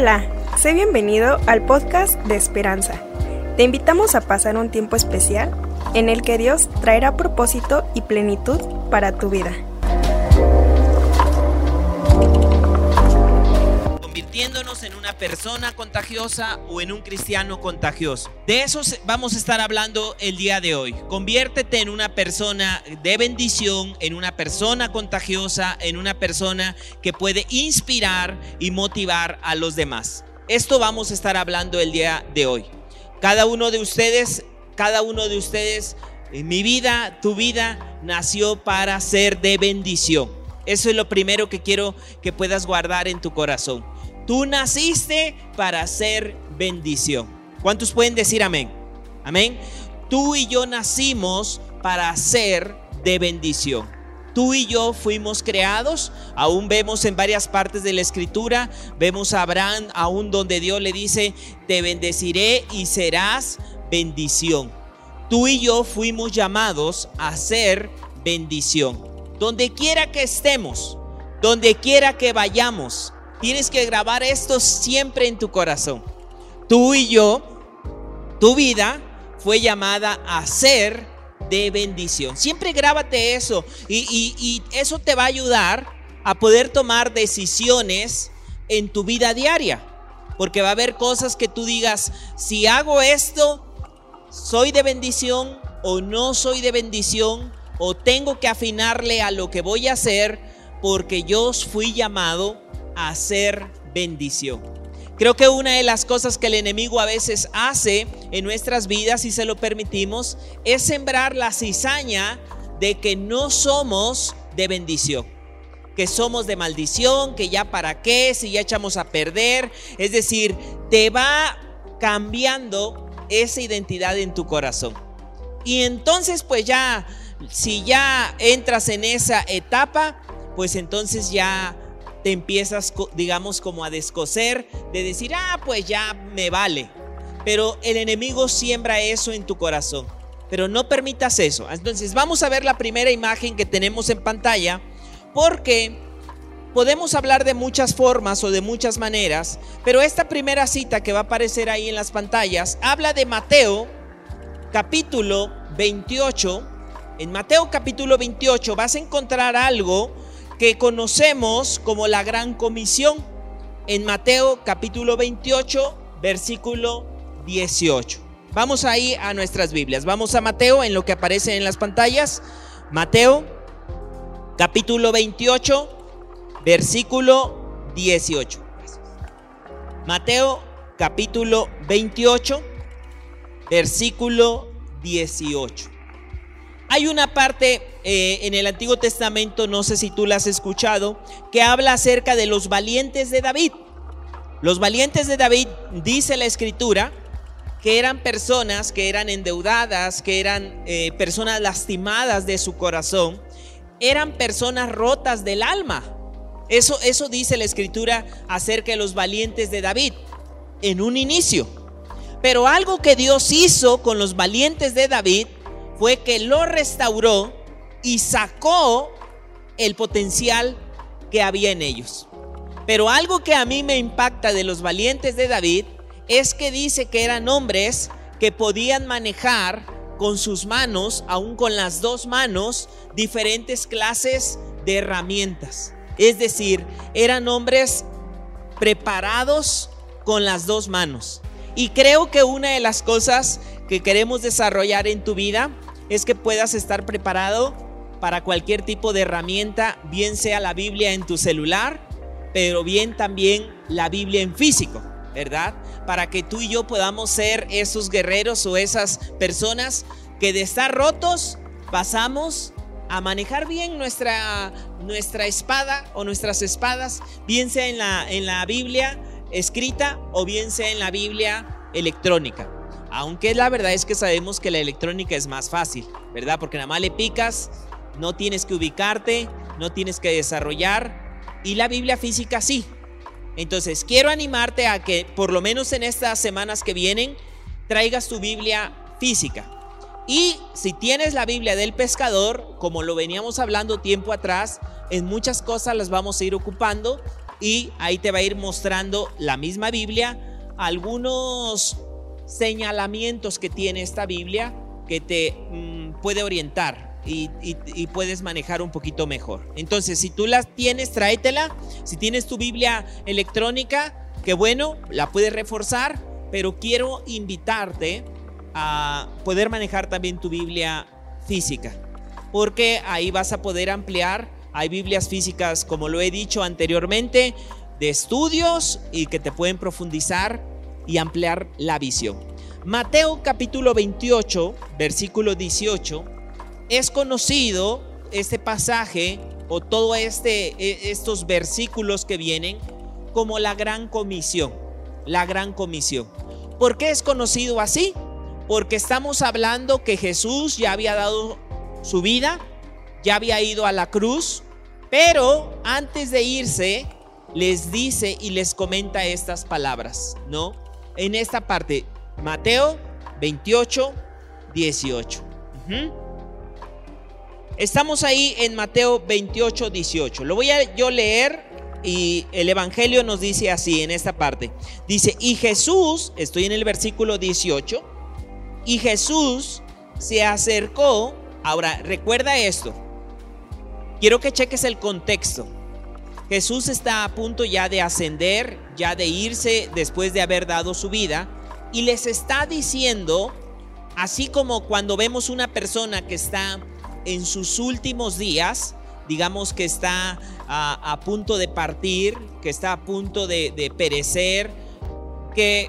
Hola, sé bienvenido al podcast de Esperanza. Te invitamos a pasar un tiempo especial en el que Dios traerá propósito y plenitud para tu vida. Convirtiéndonos en una persona contagiosa o en un cristiano contagioso. De eso vamos a estar hablando el día de hoy. Conviértete en una persona de bendición, en una persona contagiosa, en una persona que puede inspirar y motivar a los demás. Esto vamos a estar hablando el día de hoy. Cada uno de ustedes, cada uno de ustedes, en mi vida, tu vida, nació para ser de bendición. Eso es lo primero que quiero que puedas guardar en tu corazón. Tú naciste para ser bendición. ¿Cuántos pueden decir amén? Amén. Tú y yo nacimos para ser de bendición. Tú y yo fuimos creados, aún vemos en varias partes de la escritura, vemos a Abraham aún donde Dios le dice, te bendeciré y serás bendición. Tú y yo fuimos llamados a ser bendición. Donde quiera que estemos, donde quiera que vayamos, tienes que grabar esto siempre en tu corazón. Tú y yo, tu vida fue llamada a ser de bendición. Siempre grábate eso y, eso te va a ayudar a poder tomar decisiones en tu vida diaria. Porque va a haber cosas que tú digas, si hago esto, soy de bendición o no soy de bendición, o tengo que afinarle a lo que voy a hacer, porque yo fui llamado hacer bendición. Creo que una de las cosas que el enemigo a veces hace en nuestras vidas, si se lo permitimos, es sembrar la cizaña de que no somos de bendición, que somos de maldición, que ya para qué, si ya echamos a perder. Es decir, te va cambiando esa identidad en tu corazón. Y entonces pues ya, si ya entras en esa etapa, pues entonces ya te empiezas, digamos, como a descoser, de decir, ah, pues ya me vale. Pero el enemigo siembra eso en tu corazón. Pero no permitas eso. Entonces vamos a ver la primera imagen que tenemos en pantalla, porque podemos hablar de muchas formas o de muchas maneras, pero esta primera cita que va a aparecer ahí en las pantallas habla de Mateo capítulo 28. En Mateo capítulo 28 vas a encontrar algo que conocemos como la gran comisión en Mateo capítulo 28, versículo 18. Vamos ahí a nuestras Biblias. Vamos a Mateo en lo que aparece en las pantallas. Mateo capítulo 28, versículo 18. Mateo capítulo 28, versículo 18. Hay una parte eh, en el Antiguo Testamento, no sé si tú la has escuchado, que habla acerca de los valientes de David. Los valientes de David, dice la escritura, que eran personas que eran endeudadas, que eran eh, personas lastimadas de su corazón, eran personas rotas del alma. Eso, eso dice la escritura acerca de los valientes de David en un inicio. Pero algo que Dios hizo con los valientes de David fue que lo restauró y sacó el potencial que había en ellos. Pero algo que a mí me impacta de los valientes de David es que dice que eran hombres que podían manejar con sus manos, aún con las dos manos, diferentes clases de herramientas. Es decir, eran hombres preparados con las dos manos. Y creo que una de las cosas que queremos desarrollar en tu vida es que puedas estar preparado para cualquier tipo de herramienta, bien sea la Biblia en tu celular, pero bien también la Biblia en físico, ¿verdad? Para que tú y yo podamos ser esos guerreros o esas personas que de estar rotos pasamos a manejar bien nuestra, nuestra espada o nuestras espadas, bien sea en la, en la Biblia escrita o bien sea en la Biblia electrónica. Aunque la verdad es que sabemos que la electrónica es más fácil, ¿verdad? Porque nada más le picas, no tienes que ubicarte, no tienes que desarrollar. Y la Biblia física sí. Entonces, quiero animarte a que por lo menos en estas semanas que vienen, traigas tu Biblia física. Y si tienes la Biblia del pescador, como lo veníamos hablando tiempo atrás, en muchas cosas las vamos a ir ocupando y ahí te va a ir mostrando la misma Biblia, algunos señalamientos que tiene esta Biblia que te mm, puede orientar y, y, puedes manejar un poquito mejor. Entonces, si tú la tienes, tráetela. Si tienes tu Biblia electrónica, que bueno, la puedes reforzar, pero quiero invitarte a poder manejar también tu Biblia física, porque ahí vas a poder ampliar. Hay Biblias físicas, como lo he dicho anteriormente, de estudios y que te pueden profundizar y ampliar la visión. Mateo capítulo 28, versículo 18, es conocido este pasaje o todos este, e, estos versículos que vienen como la gran comisión. La gran comisión. ¿Por qué es conocido así? Porque estamos hablando que Jesús ya había dado su vida, ya había ido a la cruz, pero antes de irse les dice y les comenta estas palabras, ¿no? En esta parte, Mateo 28, 18. Estamos ahí en Mateo 28, 18. Lo voy a yo leer y el Evangelio nos dice así en esta parte. Dice, y Jesús, estoy en el versículo 18, y Jesús se acercó. Ahora, recuerda esto. Quiero que cheques el contexto. Jesús está a punto ya de ascender, ya de irse después de haber dado su vida, y les está diciendo, así como cuando vemos una persona que está en sus últimos días, digamos que está a, punto de partir, que está a punto de, de perecer, que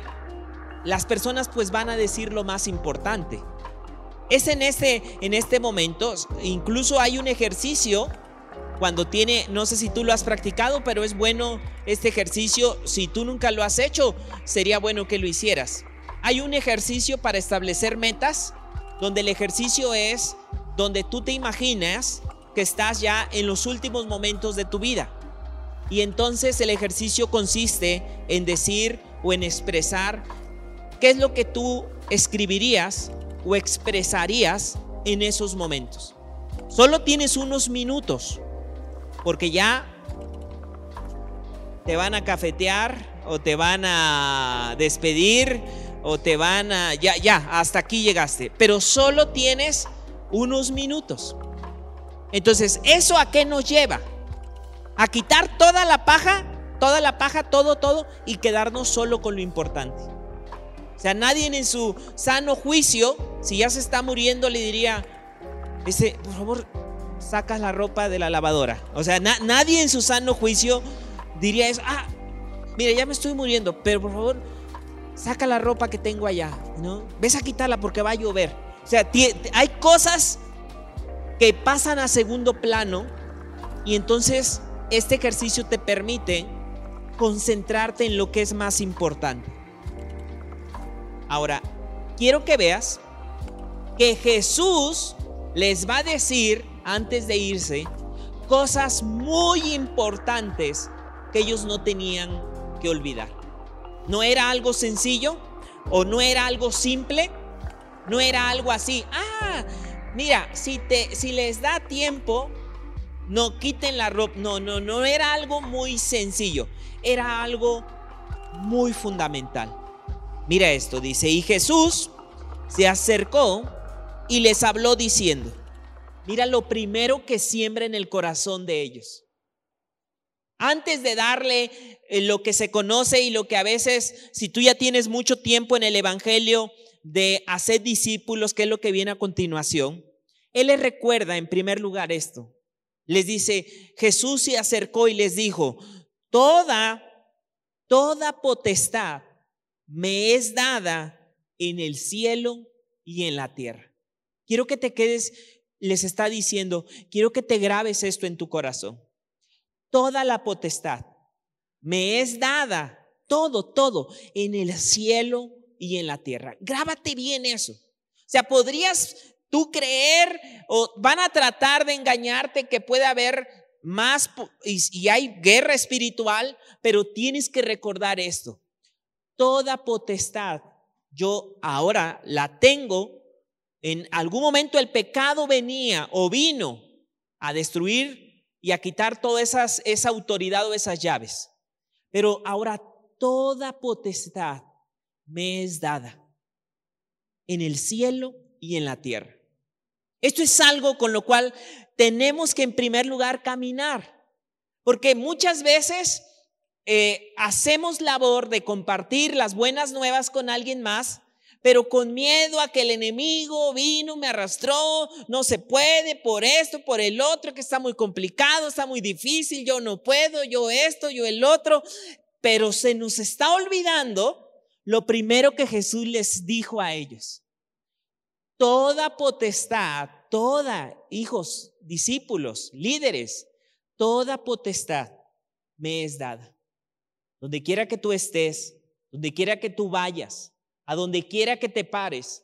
las personas pues van a decir lo más importante. Es en este, en este momento, incluso hay un ejercicio cuando tiene, no sé si tú lo has practicado, pero es bueno este ejercicio. Si tú nunca lo has hecho, sería bueno que lo hicieras. Hay un ejercicio para establecer metas, donde el ejercicio es donde tú te imaginas que estás ya en los últimos momentos de tu vida. Y entonces el ejercicio consiste en decir o en expresar qué es lo que tú escribirías o expresarías en esos momentos. Solo tienes unos minutos porque ya te van a cafetear o te van a despedir o te van a... Ya, ya, hasta aquí llegaste. Pero solo tienes unos minutos. Entonces, ¿eso a qué nos lleva? A quitar toda la paja, toda la paja, todo, todo, y quedarnos solo con lo importante. O sea, nadie en su sano juicio, si ya se está muriendo, le diría, dice, por favor, sacas la ropa de la lavadora. O sea, nadie en su sano juicio diría eso. Ah, mira, ya me estoy muriendo, pero por favor, saca la ropa que tengo allá, ¿no? Ves a quitarla porque va a llover. O sea, hay cosas que pasan a segundo plano y entonces este ejercicio te permite concentrarte en lo que es más importante. Ahora, quiero que veas que Jesús les va a decir antes de irse cosas muy importantes que ellos no tenían que olvidar. No era algo sencillo o no era algo simple, no era algo así. Ah, mira, si te si les da tiempo, no quiten la ropa. No, no, no era algo muy sencillo. Era algo muy fundamental. Mira esto, dice, y Jesús se acercó y les habló diciendo, mira lo primero que siembra en el corazón de ellos. Antes de darle eh, lo que se conoce y lo que a veces, si tú ya tienes mucho tiempo en el Evangelio de hacer discípulos, que es lo que viene a continuación, Él les recuerda en primer lugar esto. Les dice, Jesús se acercó y les dijo, toda, toda potestad me es dada en el cielo y en la tierra. Quiero que te quedes les está diciendo, quiero que te grabes esto en tu corazón. Toda la potestad me es dada, todo, todo, en el cielo y en la tierra. Grábate bien eso. O sea, podrías tú creer o van a tratar de engañarte que puede haber más y, hay guerra espiritual, pero tienes que recordar esto. Toda potestad yo ahora la tengo en algún momento el pecado venía o vino a destruir y a quitar toda esas, esa autoridad o esas llaves. Pero ahora toda potestad me es dada en el cielo y en la tierra. Esto es algo con lo cual tenemos que en primer lugar caminar, porque muchas veces eh, hacemos labor de compartir las buenas nuevas con alguien más, pero con miedo a que el enemigo vino, me arrastró, no se puede por esto, por el otro, que está muy complicado, está muy difícil, yo no puedo, yo esto, yo el otro, pero se nos está olvidando lo primero que Jesús les dijo a ellos. Toda potestad, toda, hijos, discípulos, líderes, toda potestad me es dada. Donde quiera que tú estés, donde quiera que tú vayas, a donde quiera que te pares,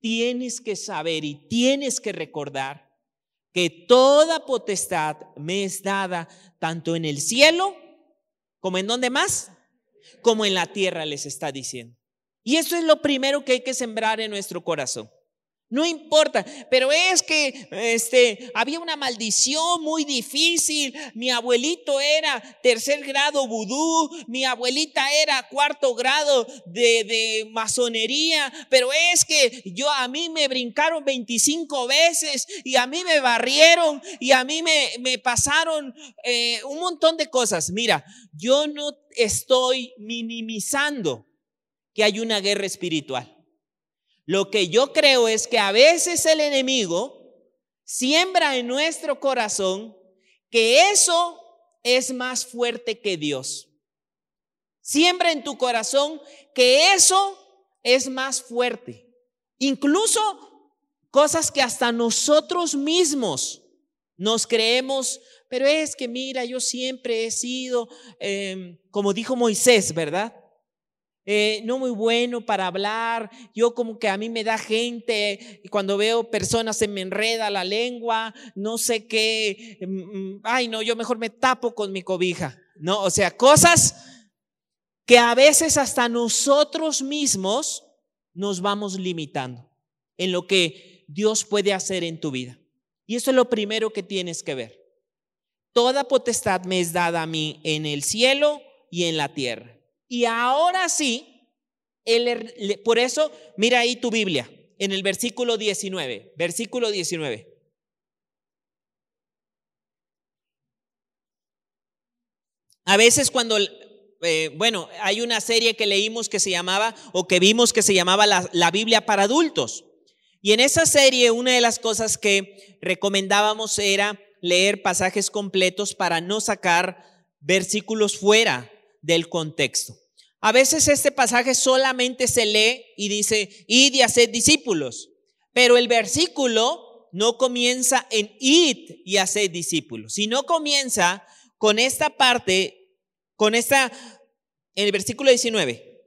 tienes que saber y tienes que recordar que toda potestad me es dada tanto en el cielo como en donde más, como en la tierra les está diciendo. Y eso es lo primero que hay que sembrar en nuestro corazón. No importa, pero es que este, había una maldición muy difícil. Mi abuelito era tercer grado vudú, mi abuelita era cuarto grado de, de, masonería, pero es que yo a mí me brincaron 25 veces y a mí me barrieron y a mí me, pasaron eh, un montón de cosas. Mira, yo no estoy minimizando que hay una guerra espiritual. Lo que yo creo es que a veces el enemigo siembra en nuestro corazón que eso es más fuerte que Dios. Siembra en tu corazón que eso es más fuerte. Incluso cosas que hasta nosotros mismos nos creemos, pero es que mira, yo siempre he sido, em, como dijo Moisés, ¿verdad? Eh, no muy bueno para hablar, yo como que a mí me da gente y cuando veo personas se me enreda la lengua, no sé qué, mm, mm, ay no, yo mejor me tapo con mi cobija, ¿no? O sea, cosas que a veces hasta nosotros mismos nos vamos limitando en lo que Dios puede hacer en tu vida. Y eso es lo primero que tienes que ver. Toda potestad me es dada a mí en el cielo y en la tierra. Y ahora sí, por eso, mira ahí tu Biblia, en el versículo 19, versículo 19. A veces cuando, eh, bueno, hay una serie que leímos que se llamaba, o que vimos que se llamaba la, la Biblia para adultos. Y en esa serie una de las cosas que recomendábamos era leer pasajes completos para no sacar versículos fuera del contexto. A veces este pasaje solamente se lee y dice, id y haced discípulos, pero el versículo no comienza en id y haced discípulos, sino comienza con esta parte, con esta, en el versículo 19,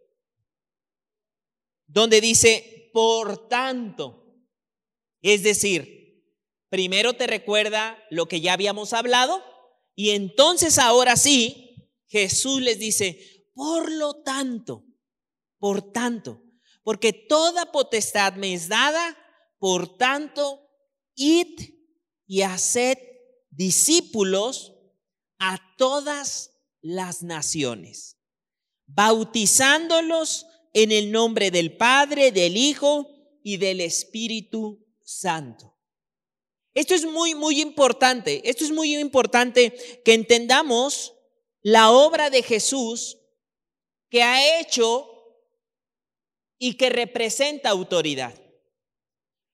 donde dice, por tanto, es decir, primero te recuerda lo que ya habíamos hablado y entonces ahora sí, Jesús les dice, por lo tanto, por tanto, porque toda potestad me es dada, por tanto, id y haced discípulos a todas las naciones, bautizándolos en el nombre del Padre, del Hijo y del Espíritu Santo. Esto es muy, muy importante. Esto es muy importante que entendamos la obra de Jesús que ha hecho y que representa autoridad.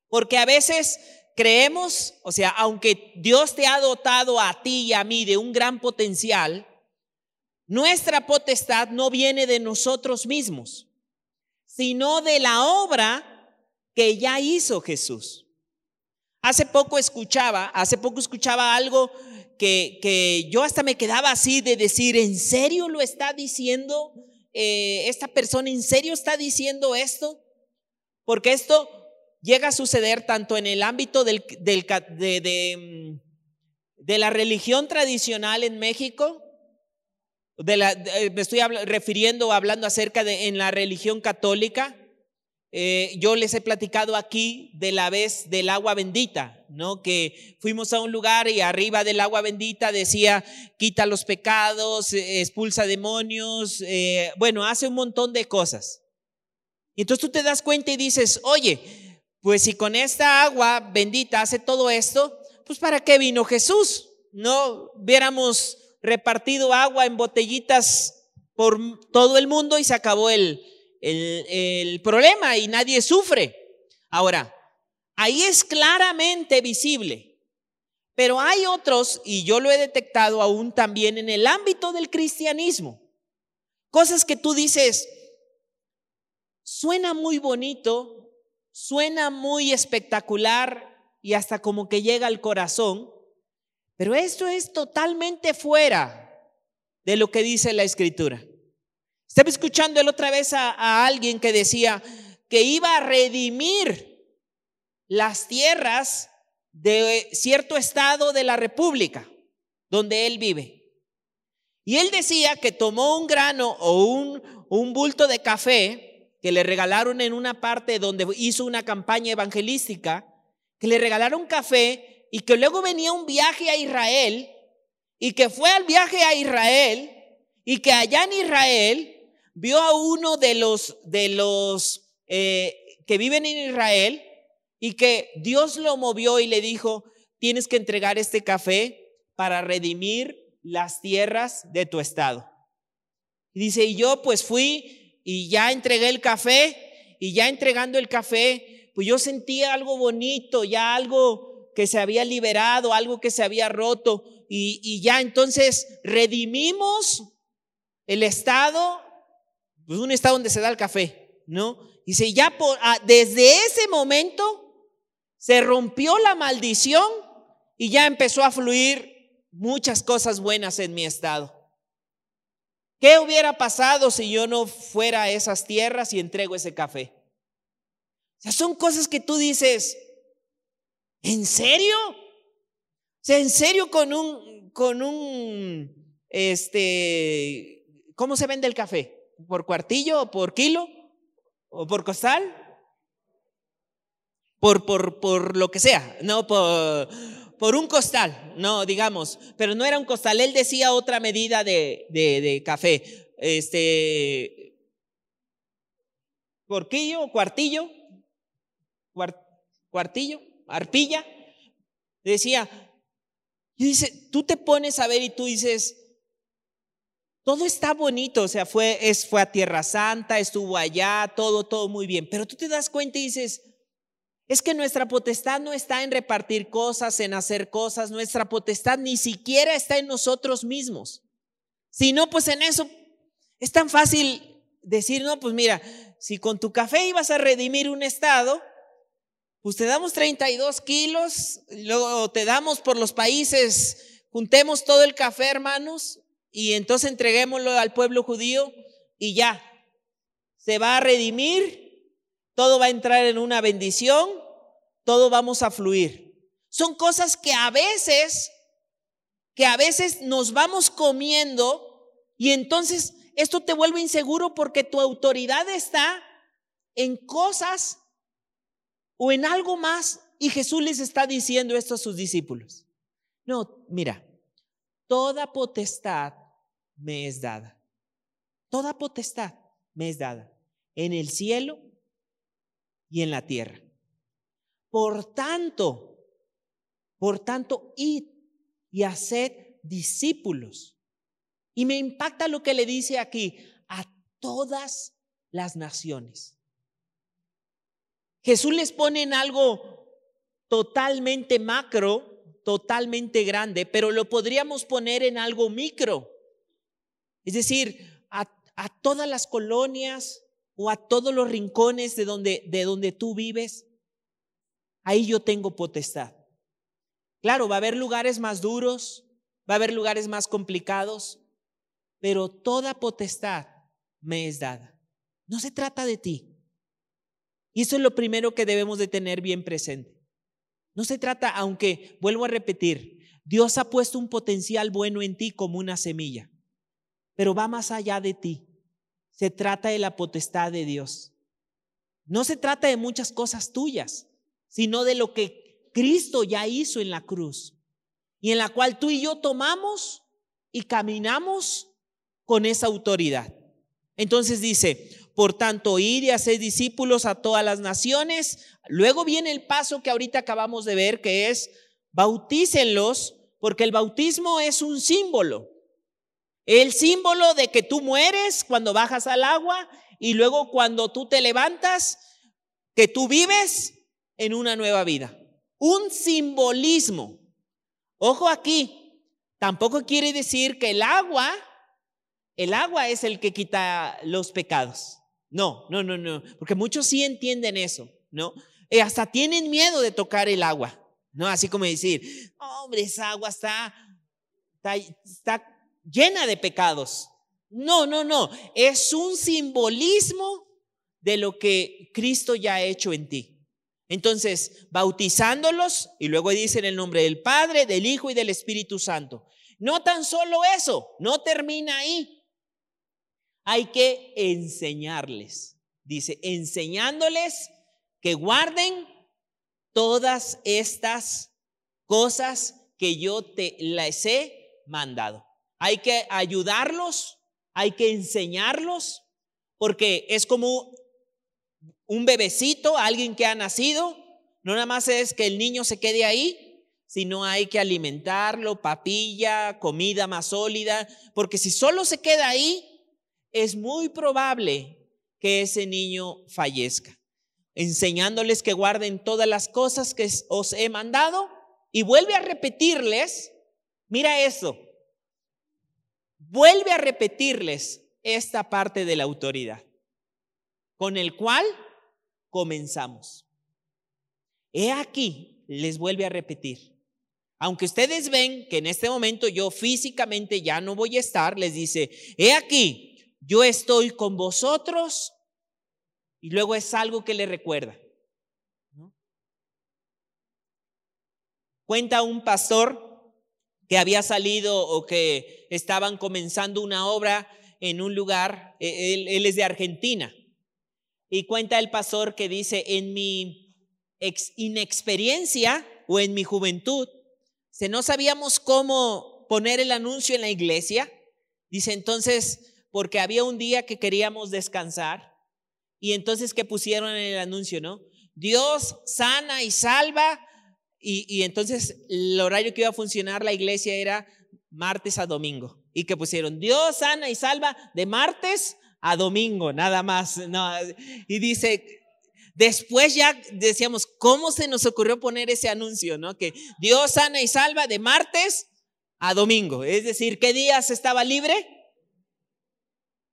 Porque a veces creemos, o sea, aunque Dios te ha dotado a ti y a mí de un gran potencial, nuestra potestad no viene de nosotros mismos, sino de la obra que ya hizo Jesús. Hace poco escuchaba, hace poco escuchaba algo que, yo hasta me quedaba así de decir, ¿en serio lo está diciendo? Eh, ¿Esta persona en serio está diciendo esto? Porque esto llega a suceder tanto en el ámbito del, de, mm, de, la religión tradicional en México, de la, me estoy refiriendo, hablando acerca de en la religión católica, eh, yo les he platicado aquí de la vez del agua bendita, ¿no? Que fuimos a un lugar y arriba del agua bendita decía, quita los pecados, eh, expulsa demonios, eh, bueno, hace un montón de cosas. Y entonces tú te das cuenta y dices, oye, pues si con esta agua bendita hace todo esto, pues ¿para qué vino Jesús? No hubiéramos repartido agua en botellitas por todo el mundo y se acabó el, el, problema y nadie sufre. Ahora, ahí es claramente visible, pero hay otros, y yo lo he detectado aún también en el ámbito del cristianismo, cosas que tú dices, suena muy bonito, suena muy espectacular y hasta como que llega al corazón, pero esto es totalmente fuera de lo que dice la escritura. Estaba escuchando el otra vez a, alguien que decía que iba a redimir las tierras de cierto estado de la República donde él vive. Y él decía que tomó un grano o un, un bulto de café que le regalaron en una parte donde hizo una campaña evangelística, que le regalaron café y que luego venía un viaje a Israel y que fue al viaje a Israel y que allá en Israel vio a uno de los, de los eh, que viven en Israel y que Dios lo movió y le dijo, tienes que entregar este café para redimir las tierras de tu estado. Y dice, y yo pues fui y ya entregué el café y ya entregando el café, pues yo sentía algo bonito, ya algo que se había liberado, algo que se había roto y, y ya entonces redimimos el estado pues un estado donde se da el café, ¿no? Dice, ya por, ah, desde ese momento se rompió la maldición y ya empezó a fluir muchas cosas buenas en mi estado. ¿Qué hubiera pasado si yo no fuera a esas tierras y entrego ese café? O sea, son cosas que tú dices, ¿en serio? O sea, ¿en serio con un, con un, este, ¿cómo se vende el café? Por cuartillo o por kilo o por costal, por, por, por lo que sea, no por, por un costal, no, digamos, pero no era un costal, él decía otra medida de, de, de café, este, porquillo cuartillo, cuartillo, arpilla, decía, y dice, tú te pones a ver y tú dices, todo está bonito, o sea, fue, es, fue a Tierra Santa, estuvo allá, todo, todo muy bien. Pero tú te das cuenta y dices, es que nuestra potestad no está en repartir cosas, en hacer cosas, nuestra potestad ni siquiera está en nosotros mismos. Si no, pues en eso es tan fácil decir, no, pues mira, si con tu café ibas a redimir un estado, pues te damos 32 kilos, luego te damos por los países, juntemos todo el café, hermanos, y entonces entreguémoslo al pueblo judío y ya, se va a redimir, todo va a entrar en una bendición, todo vamos a fluir. Son cosas que a veces, que a veces nos vamos comiendo y entonces esto te vuelve inseguro porque tu autoridad está en cosas o en algo más y Jesús les está diciendo esto a sus discípulos. No, mira, toda potestad me es dada. Toda potestad me es dada en el cielo y en la tierra. Por tanto, por tanto, id y haced discípulos. Y me impacta lo que le dice aquí, a todas las naciones. Jesús les pone en algo totalmente macro, totalmente grande, pero lo podríamos poner en algo micro. Es decir, a, todas las colonias o a todos los rincones de donde, de donde tú vives, ahí yo tengo potestad. Claro, va a haber lugares más duros, va a haber lugares más complicados, pero toda potestad me es dada. No se trata de ti. Y eso es lo primero que debemos de tener bien presente. No se trata, aunque vuelvo a repetir, Dios ha puesto un potencial bueno en ti como una semilla pero va más allá de ti. Se trata de la potestad de Dios. no se trata de muchas cosas tuyas, sino de lo que Cristo ya hizo en la cruz y en la cual tú y yo tomamos y caminamos con esa autoridad. Entonces dice, por tanto, ir y hacer discípulos a todas las naciones. Luego viene el paso que ahorita acabamos de ver, que es bautícenlos, porque el bautismo es un símbolo. El símbolo de que tú mueres cuando bajas al agua y luego cuando tú te levantas, que tú vives en una nueva vida. Un simbolismo. Ojo aquí, tampoco quiere decir que el agua, el agua es el que quita los pecados. No, no, no, no, porque muchos sí entienden eso, ¿no? Y hasta tienen miedo de tocar el agua, ¿no? Así como decir, hombre, esa agua está, está, está llena de pecados. No, no, no, es un simbolismo de lo que Cristo ya ha hecho en ti. Entonces, bautizándolos, y luego dice en el nombre del Padre, del Hijo y del Espíritu Santo. No tan solo eso, no termina ahí hay que enseñarles. Dice, enseñándoles que guarden todas estas cosas que yo te les he mandado. Hay que ayudarlos, hay que enseñarlos, porque es como un bebecito, alguien que ha nacido. No nada más es que el niño se quede ahí, sino hay que alimentarlo, papilla, comida más sólida, porque si solo se queda ahí, es muy probable que ese niño fallezca, enseñándoles que guarden todas las cosas que os he mandado y vuelve a repetirles, mira eso, vuelve a repetirles esta parte de la autoridad, con el cual comenzamos. He aquí, les vuelve a repetir. Aunque ustedes ven que en este momento yo físicamente ya no voy a estar, les dice, he aquí, yo estoy con vosotros y luego es algo que le recuerda. Cuenta un pastor que había salido o que estaban comenzando una obra en un lugar, e, él, es de Argentina, y cuenta el pastor que dice, en mi inexperiencia o en mi juventud, si no sabíamos cómo poner el anuncio en la iglesia, dice entonces porque había un día que queríamos descansar y entonces que pusieron en el anuncio, ¿no? Dios sana y salva y, entonces el horario que iba a funcionar la iglesia era martes a domingo y que pusieron Dios sana y salva de martes a domingo, nada más. Y dice, después ya decíamos, ¿cómo se nos ocurrió poner ese anuncio? ¿no? Que Dios sana y salva de martes a domingo. Es decir, ¿qué días estaba libre?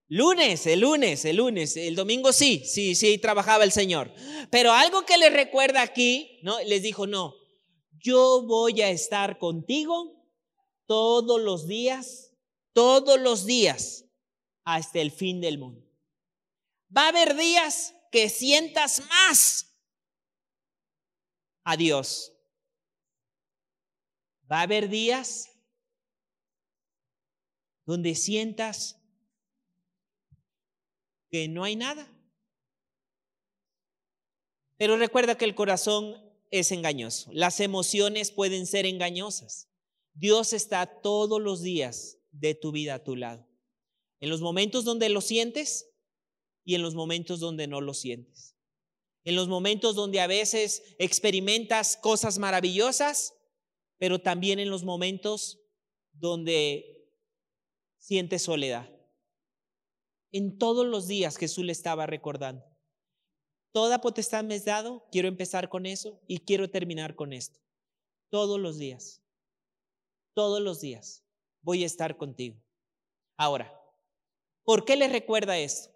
Lunes, el lunes, el lunes, el domingo sí, sí, sí, trabajaba el Señor. Pero algo que les recuerda aquí, ¿no? Les dijo, no, yo voy a estar contigo todos los días, todos los días, hasta el fin del mundo. Va a haber días que sientas más a Dios. Va a haber días donde sientas que no hay nada. Pero recuerda que el corazón es engañoso. Las emociones pueden ser engañosas. Dios está todos los días de tu vida a tu lado. En los momentos donde lo sientes y en los momentos donde no lo sientes. En los momentos donde a veces experimentas cosas maravillosas, pero también en los momentos donde sientes soledad. En todos los días Jesús le estaba recordando. Toda potestad me has dado, quiero empezar con eso y quiero terminar con esto. Todos los días, todos los días voy a estar contigo. Ahora, ¿por qué le recuerda esto?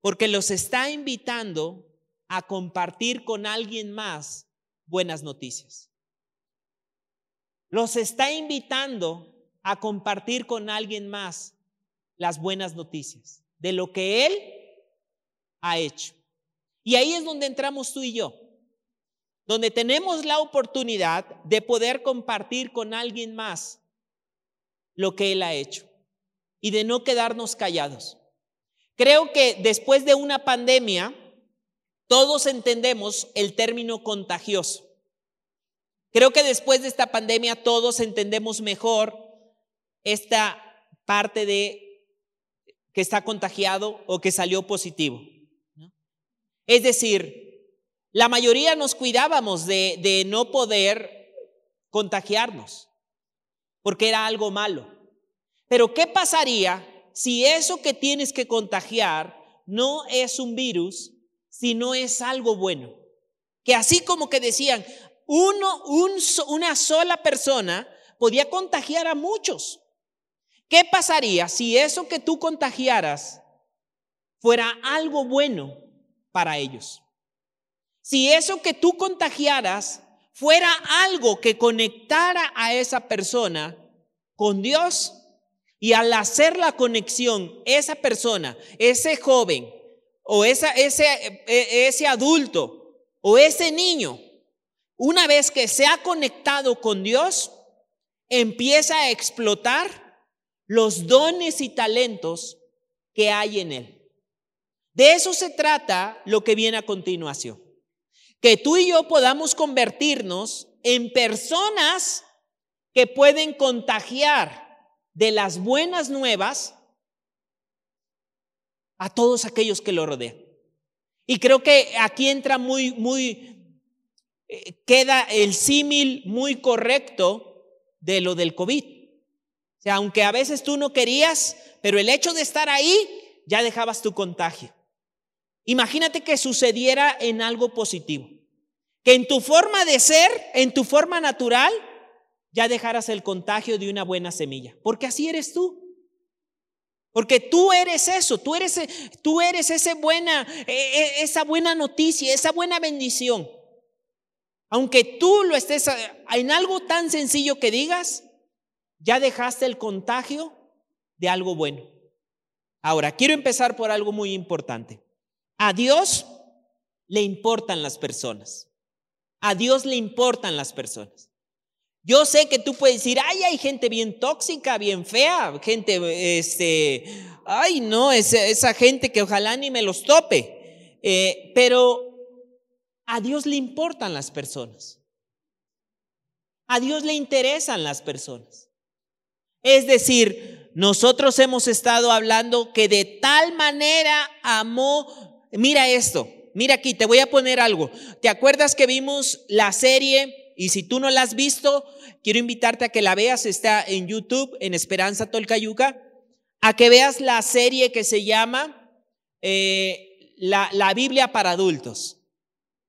Porque los está invitando a compartir con alguien más buenas noticias. Los está invitando a compartir con alguien más las buenas noticias de lo que Él ha hecho. Y ahí es donde entramos tú y yo, donde tenemos la oportunidad de poder compartir con alguien más lo que Él ha hecho y de no quedarnos callados. Creo que después de una pandemia, todos entendemos el término contagioso. Creo que después de esta pandemia todos entendemos mejor esta parte de que está contagiado o que salió positivo. Es decir, la mayoría nos cuidábamos de, de no poder contagiarnos, porque era algo malo. Pero ¿qué pasaría si eso que tienes que contagiar no es un virus, sino es algo bueno? Que así como que decían, uno, una sola persona podía contagiar a muchos. ¿Qué pasaría si eso que tú contagiaras fuera algo bueno para ellos? Si eso que tú contagiaras fuera algo que conectara a esa persona con Dios y al hacer la conexión, esa persona, ese joven o ese, e, ese adulto o ese niño, una vez que se ha conectado con Dios, empieza a explotar los dones y talentos que hay en él. De eso se trata lo que viene a continuación. Que tú y yo podamos convertirnos en personas que pueden contagiar de las buenas nuevas a todos aquellos que lo rodean. Y creo que aquí entra muy, muy, eh, queda el símil muy correcto de lo del COVID sea, aunque a veces tú no querías, pero el hecho de estar ahí, ya dejabas tu contagio. Imagínate que sucediera en algo positivo. Que en tu forma de ser, en tu forma natural, ya dejaras el contagio de una buena semilla. Porque así eres tú. Porque tú eres eso, tú eres, tú eres ese buena, e, e, esa buena noticia, esa buena bendición. Aunque tú lo estés en algo tan sencillo que digas, ya dejaste el contagio de algo bueno. Ahora, quiero empezar por algo muy importante. A Dios le importan las personas. A Dios le importan las personas. Yo sé que tú puedes decir, ay, hay gente bien tóxica, bien fea, gente, este, ay, no, esa, esa gente que ojalá ni me los tope. Eh, pero a Dios le importan las personas. A Dios le interesan las personas. Es decir, nosotros hemos estado hablando que de tal manera amó, mira esto, mira aquí, te voy a poner algo. ¿Te acuerdas que vimos la serie? Y si tú no la has visto, quiero invitarte a que la veas, está en YouTube, en Esperanza Tolcayuca, a que veas la serie que se llama eh, la, la Biblia para adultos.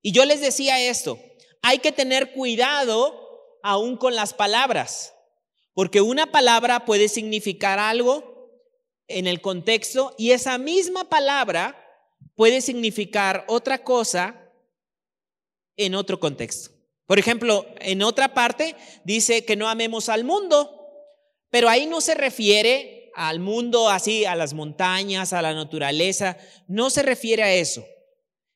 Y yo les decía esto, hay que tener cuidado aún con las palabras. Porque una palabra puede significar algo en el contexto y esa misma palabra puede significar otra cosa en otro contexto. Por ejemplo, en otra parte dice que no amemos al mundo, pero ahí no se refiere al mundo así, a las montañas, a la naturaleza, no se refiere a eso.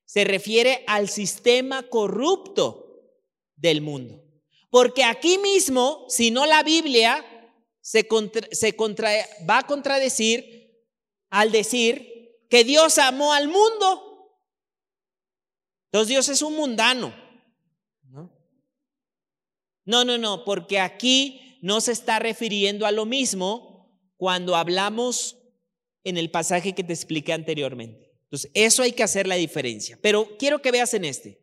Se refiere al sistema corrupto del mundo. Porque aquí mismo, si no la Biblia se, se va a contradecir al decir que Dios amó al mundo. Entonces Dios es un mundano. ¿no? no, no, porque aquí no se está refiriendo a lo mismo cuando hablamos en el pasaje que te expliqué anteriormente. Entonces, eso hay que hacer la diferencia. Pero quiero que veas en este,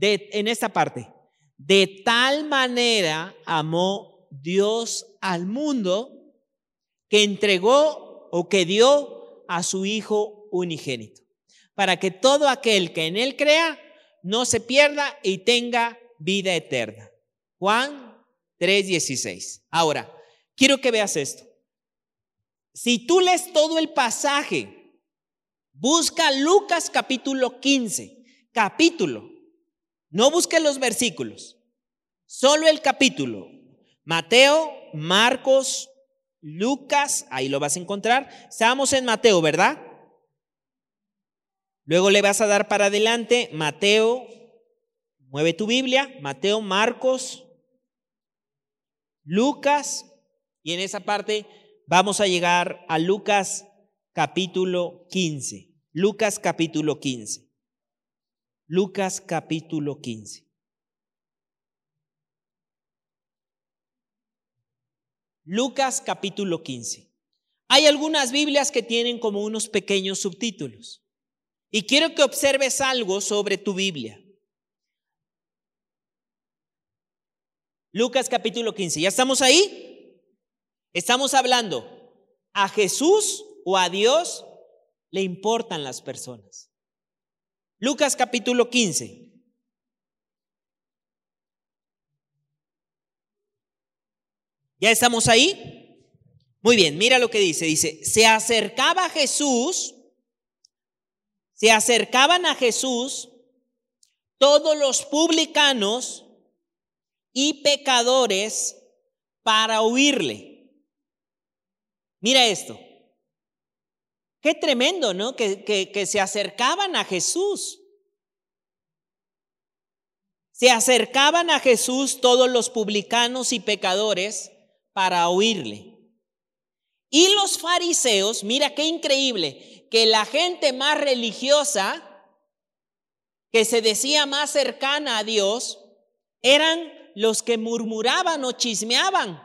en esta parte. De tal manera amó Dios al mundo que entregó o que dio a su Hijo unigénito, para que todo aquel que en Él crea no se pierda y tenga vida eterna. Juan 3:16. Ahora, quiero que veas esto. Si tú lees todo el pasaje, busca Lucas capítulo 15, capítulo, no busques los versículos, solo el capítulo. Mateo, Marcos, Lucas, ahí lo vas a encontrar. Estamos en Mateo, ¿verdad? Luego le vas a dar para adelante Mateo, mueve tu Biblia, Mateo, Marcos, Lucas, y en esa parte vamos a llegar a Lucas capítulo 15. Lucas capítulo 15. Lucas capítulo 15. Lucas capítulo 15. Hay algunas Biblias que tienen como unos pequeños subtítulos. Y quiero que observes algo sobre tu Biblia. Lucas capítulo 15. ¿Ya estamos ahí? Estamos hablando, ¿a Jesús o a Dios le importan las personas? Lucas capítulo 15. ¿Ya estamos ahí? Muy bien, mira lo que dice. Dice, se acercaba Jesús, se acercaban a Jesús todos los publicanos y pecadores para oírle. Mira esto. Qué tremendo, ¿no? Que, que, se acercaban a Jesús. Se acercaban a Jesús todos los publicanos y pecadores para oírle. Y los fariseos, mira qué increíble, que la gente más religiosa, que se decía más cercana a Dios, eran los que murmuraban o chismeaban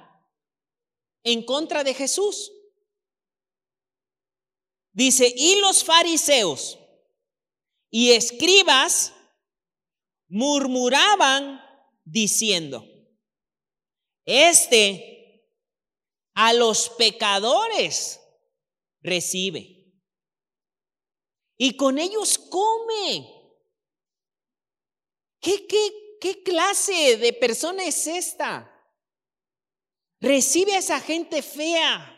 en contra de Jesús. Dice, y los fariseos y escribas murmuraban diciendo, este a los pecadores recibe. Y con ellos come. ¿Qué, qué, qué clase de persona es esta? Recibe a esa gente fea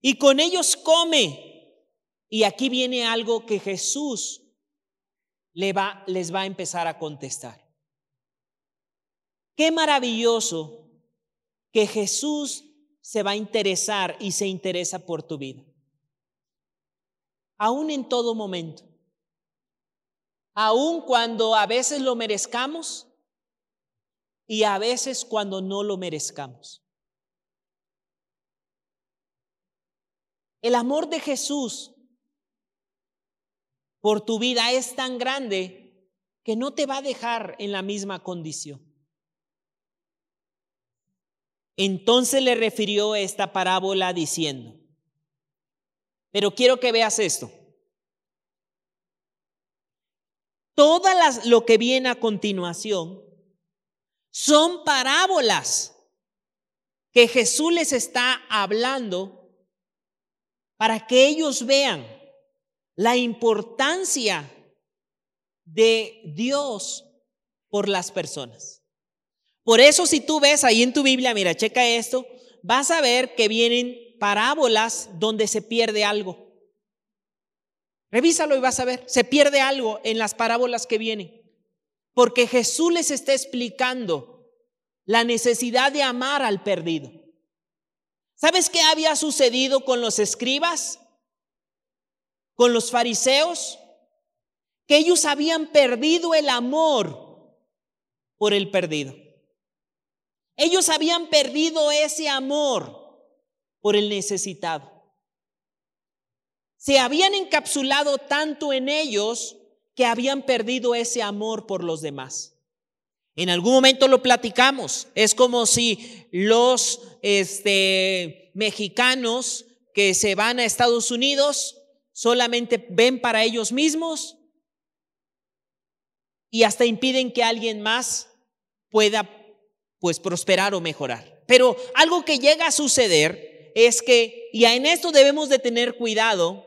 y con ellos come. Y aquí viene algo que Jesús le va, les va a empezar a contestar. Qué maravilloso que Jesús se va a interesar y se interesa por tu vida. Aún en todo momento. Aún cuando a veces lo merezcamos y a veces cuando no lo merezcamos. El amor de Jesús por tu vida es tan grande que no te va a dejar en la misma condición. Entonces le refirió esta parábola diciendo, pero quiero que veas esto. Todas lo que viene a continuación son parábolas que Jesús les está hablando para que ellos vean la importancia de Dios por las personas. Por eso si tú ves ahí en tu Biblia, mira, checa esto, vas a ver que vienen parábolas donde se pierde algo. Revísalo y vas a ver, se pierde algo en las parábolas que vienen. Porque Jesús les está explicando la necesidad de amar al perdido. ¿Sabes qué había sucedido con los escribas? Con los fariseos? Que ellos habían perdido el amor por el perdido. Ellos habían perdido ese amor por el necesitado. Se habían encapsulado tanto en ellos que habían perdido ese amor por los demás. En algún momento lo platicamos. Es como si los este, mexicanos que se van a Estados Unidos solamente ven para ellos mismos y hasta impiden que alguien más pueda pues prosperar o mejorar. Pero algo que llega a suceder es que, y en esto debemos de tener cuidado,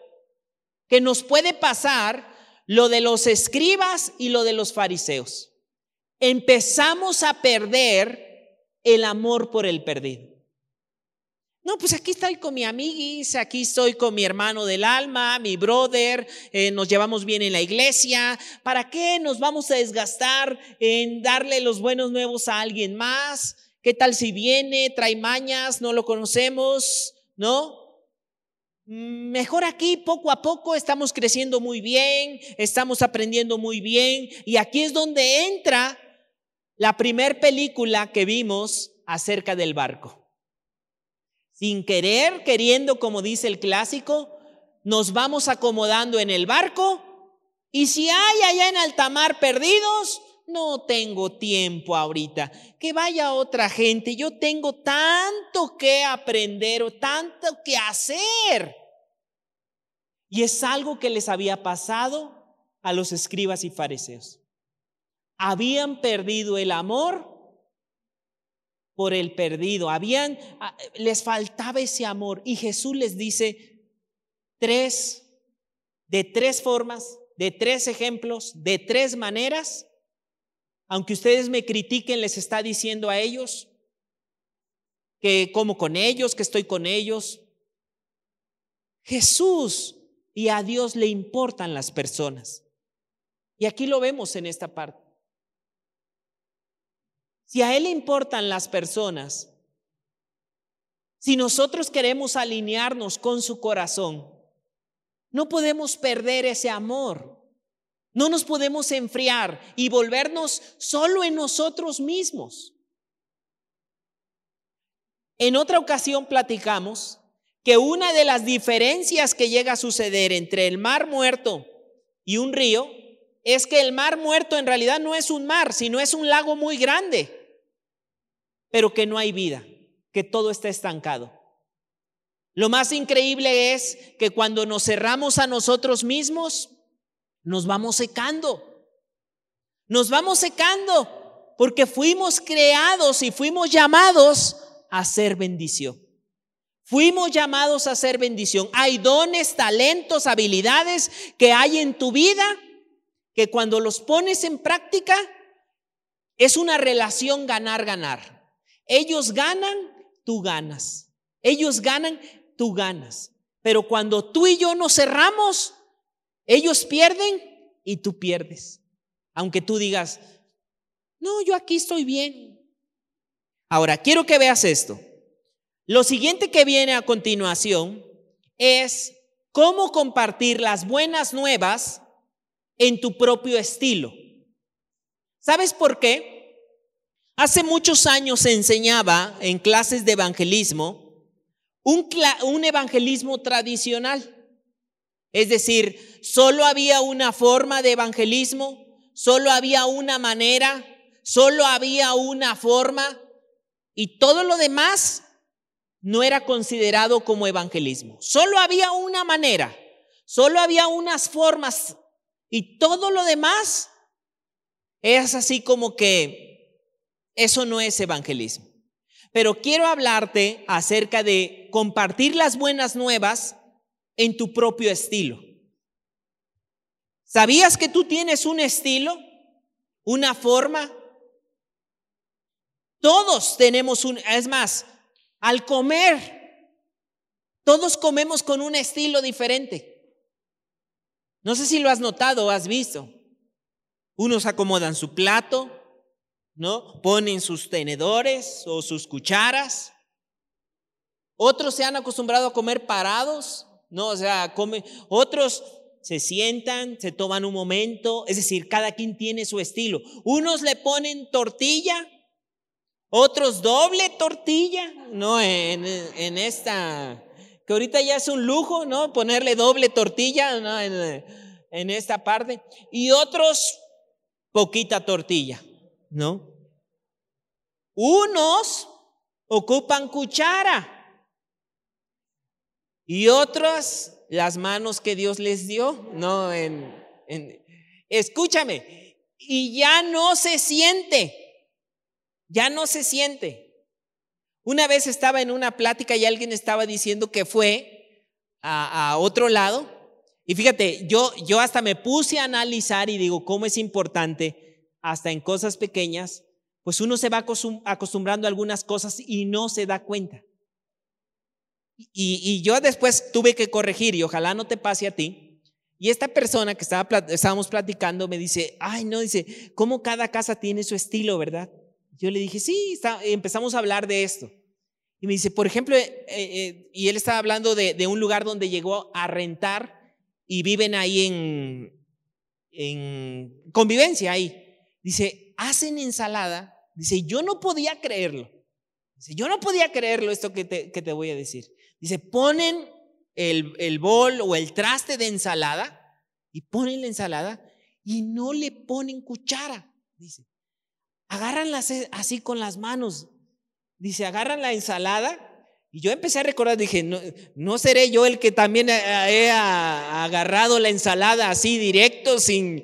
que nos puede pasar lo de los escribas y lo de los fariseos. Empezamos a perder el amor por el perdido. No, pues aquí estoy con mi amiguis, aquí estoy con mi hermano del alma, mi brother, eh, nos llevamos bien en la iglesia. ¿Para qué nos vamos a desgastar en darle los buenos nuevos a alguien más? ¿Qué tal si viene, trae mañas, no lo conocemos? ¿No? Mejor aquí, poco a poco, estamos creciendo muy bien, estamos aprendiendo muy bien. Y aquí es donde entra la primer película que vimos acerca del barco. Sin querer, queriendo, como dice el clásico, nos vamos acomodando en el barco Y si hay allá en altamar perdidos, no tengo tiempo ahorita. Que vaya otra gente. Yo tengo tanto que aprender o tanto que hacer. Y es algo que les había pasado a los escribas y fariseos. Habían perdido el amor por el perdido. Habían ah, les faltaba ese amor y Jesús les dice tres de tres formas, de tres ejemplos, de tres maneras aunque ustedes me critiquen, les está diciendo a ellos que como con ellos, que estoy con ellos. Jesús y a Dios le importan las personas. Y aquí lo vemos en esta parte. Si a Él le importan las personas, si nosotros queremos alinearnos con su corazón, no podemos perder ese amor. No nos podemos enfriar y volvernos solo en nosotros mismos. En otra ocasión platicamos que una de las diferencias que llega a suceder entre el mar muerto y un río es que el mar muerto en realidad no es un mar, sino es un lago muy grande, pero que no hay vida, que todo está estancado. Lo más increíble es que cuando nos cerramos a nosotros mismos, nos vamos secando. Nos vamos secando porque fuimos creados y fuimos llamados a ser bendición. Fuimos llamados a ser bendición. Hay dones, talentos, habilidades que hay en tu vida que cuando los pones en práctica es una relación ganar-ganar. Ellos ganan, tú ganas. Ellos ganan, tú ganas. Pero cuando tú y yo nos cerramos, ellos pierden y tú pierdes. Aunque tú digas, no, yo aquí estoy bien. Ahora, quiero que veas esto. Lo siguiente que viene a continuación es cómo compartir las buenas nuevas en tu propio estilo. ¿Sabes por qué? Hace muchos años se enseñaba en clases de evangelismo un, evangelismo tradicional. Es decir, solo había una forma de evangelismo, solo había una manera, solo había una forma y todo lo demás no era considerado como evangelismo. Solo había una manera, solo había unas formas y todo lo demás es así como que eso no es evangelismo. Pero quiero hablarte acerca de compartir las buenas nuevas en tu propio estilo. ¿Sabías que tú tienes un estilo? ¿Una forma? Todos tenemos un, es más, al comer, todos comemos con un estilo diferente. No sé si lo has notado o has visto. Unos acomodan su plato, ¿no? Ponen sus tenedores o sus cucharas. Otros se han acostumbrado a comer parados no, o sea, come, otros se sientan, se toman un momento, es decir, cada quien tiene su estilo. Unos le ponen tortilla, otros doble tortilla, no, en, en esta, que ahorita ya es un lujo, ¿no? Ponerle doble tortilla, en esta parte, y otros poquita tortilla, ¿no? Unos ocupan cuchara, y otras, las manos que Dios les dio, no, en, escúchame, y ya no se siente, ya no se siente. Una vez estaba en una plática y alguien estaba diciendo que fue a, otro lado. Y fíjate, yo, yo hasta me puse a analizar y digo, ¿cómo es importante, hasta en cosas pequeñas, pues uno se va acostumbrando a algunas cosas y no se da cuenta. Y, yo después tuve que corregir y ojalá no te pase a ti. Y esta persona que estaba, estábamos platicando me dice, ay, no, dice, ¿cómo cada casa tiene su estilo, verdad? Yo le dije, sí, empezamos a hablar de esto. Y me dice, por ejemplo, eh, eh, y él estaba hablando de, un lugar donde llegó a rentar y viven ahí en, en convivencia ahí. Dice, hacen ensalada. Dice, yo no podía creerlo. Dice, yo no podía creerlo esto que te, que te voy a decir. Dice, ponen el, el bol o el traste de ensalada y ponen la ensalada y no le ponen cuchara, dice. Agárranla así con las manos. Dice, agarran la ensalada. Y yo empecé a recordar, dije, no, no seré yo el que también he agarrado la ensalada así directo, sin,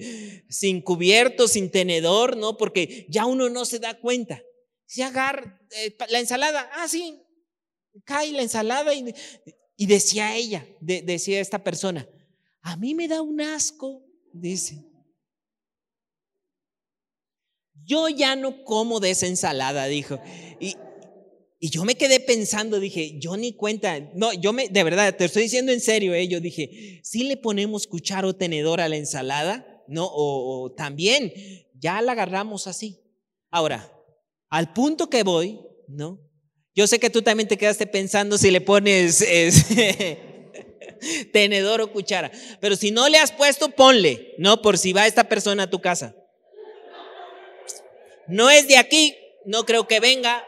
sin cubierto, sin tenedor, ¿no? Porque ya uno no se da cuenta. Se agarra eh, la ensalada, ah, sí, cae la ensalada y, y decía ella, decía esta persona, a mí me da un asco, dice. Yo ya no como de esa ensalada, dijo. Y, y yo me quedé pensando, dije, yo ni cuenta, no, yo me, de verdad, te estoy diciendo en serio, eh, yo dije, si le ponemos cuchara o tenedor a la ensalada, ¿no? O, también, ya la agarramos así. Ahora, al punto que voy, ¿no? Yo sé que tú también te quedaste pensando si le pones tenedor o cuchara, pero si no le has puesto, ponle, ¿no? Por si va esta persona a tu casa. No es de aquí, no creo que venga,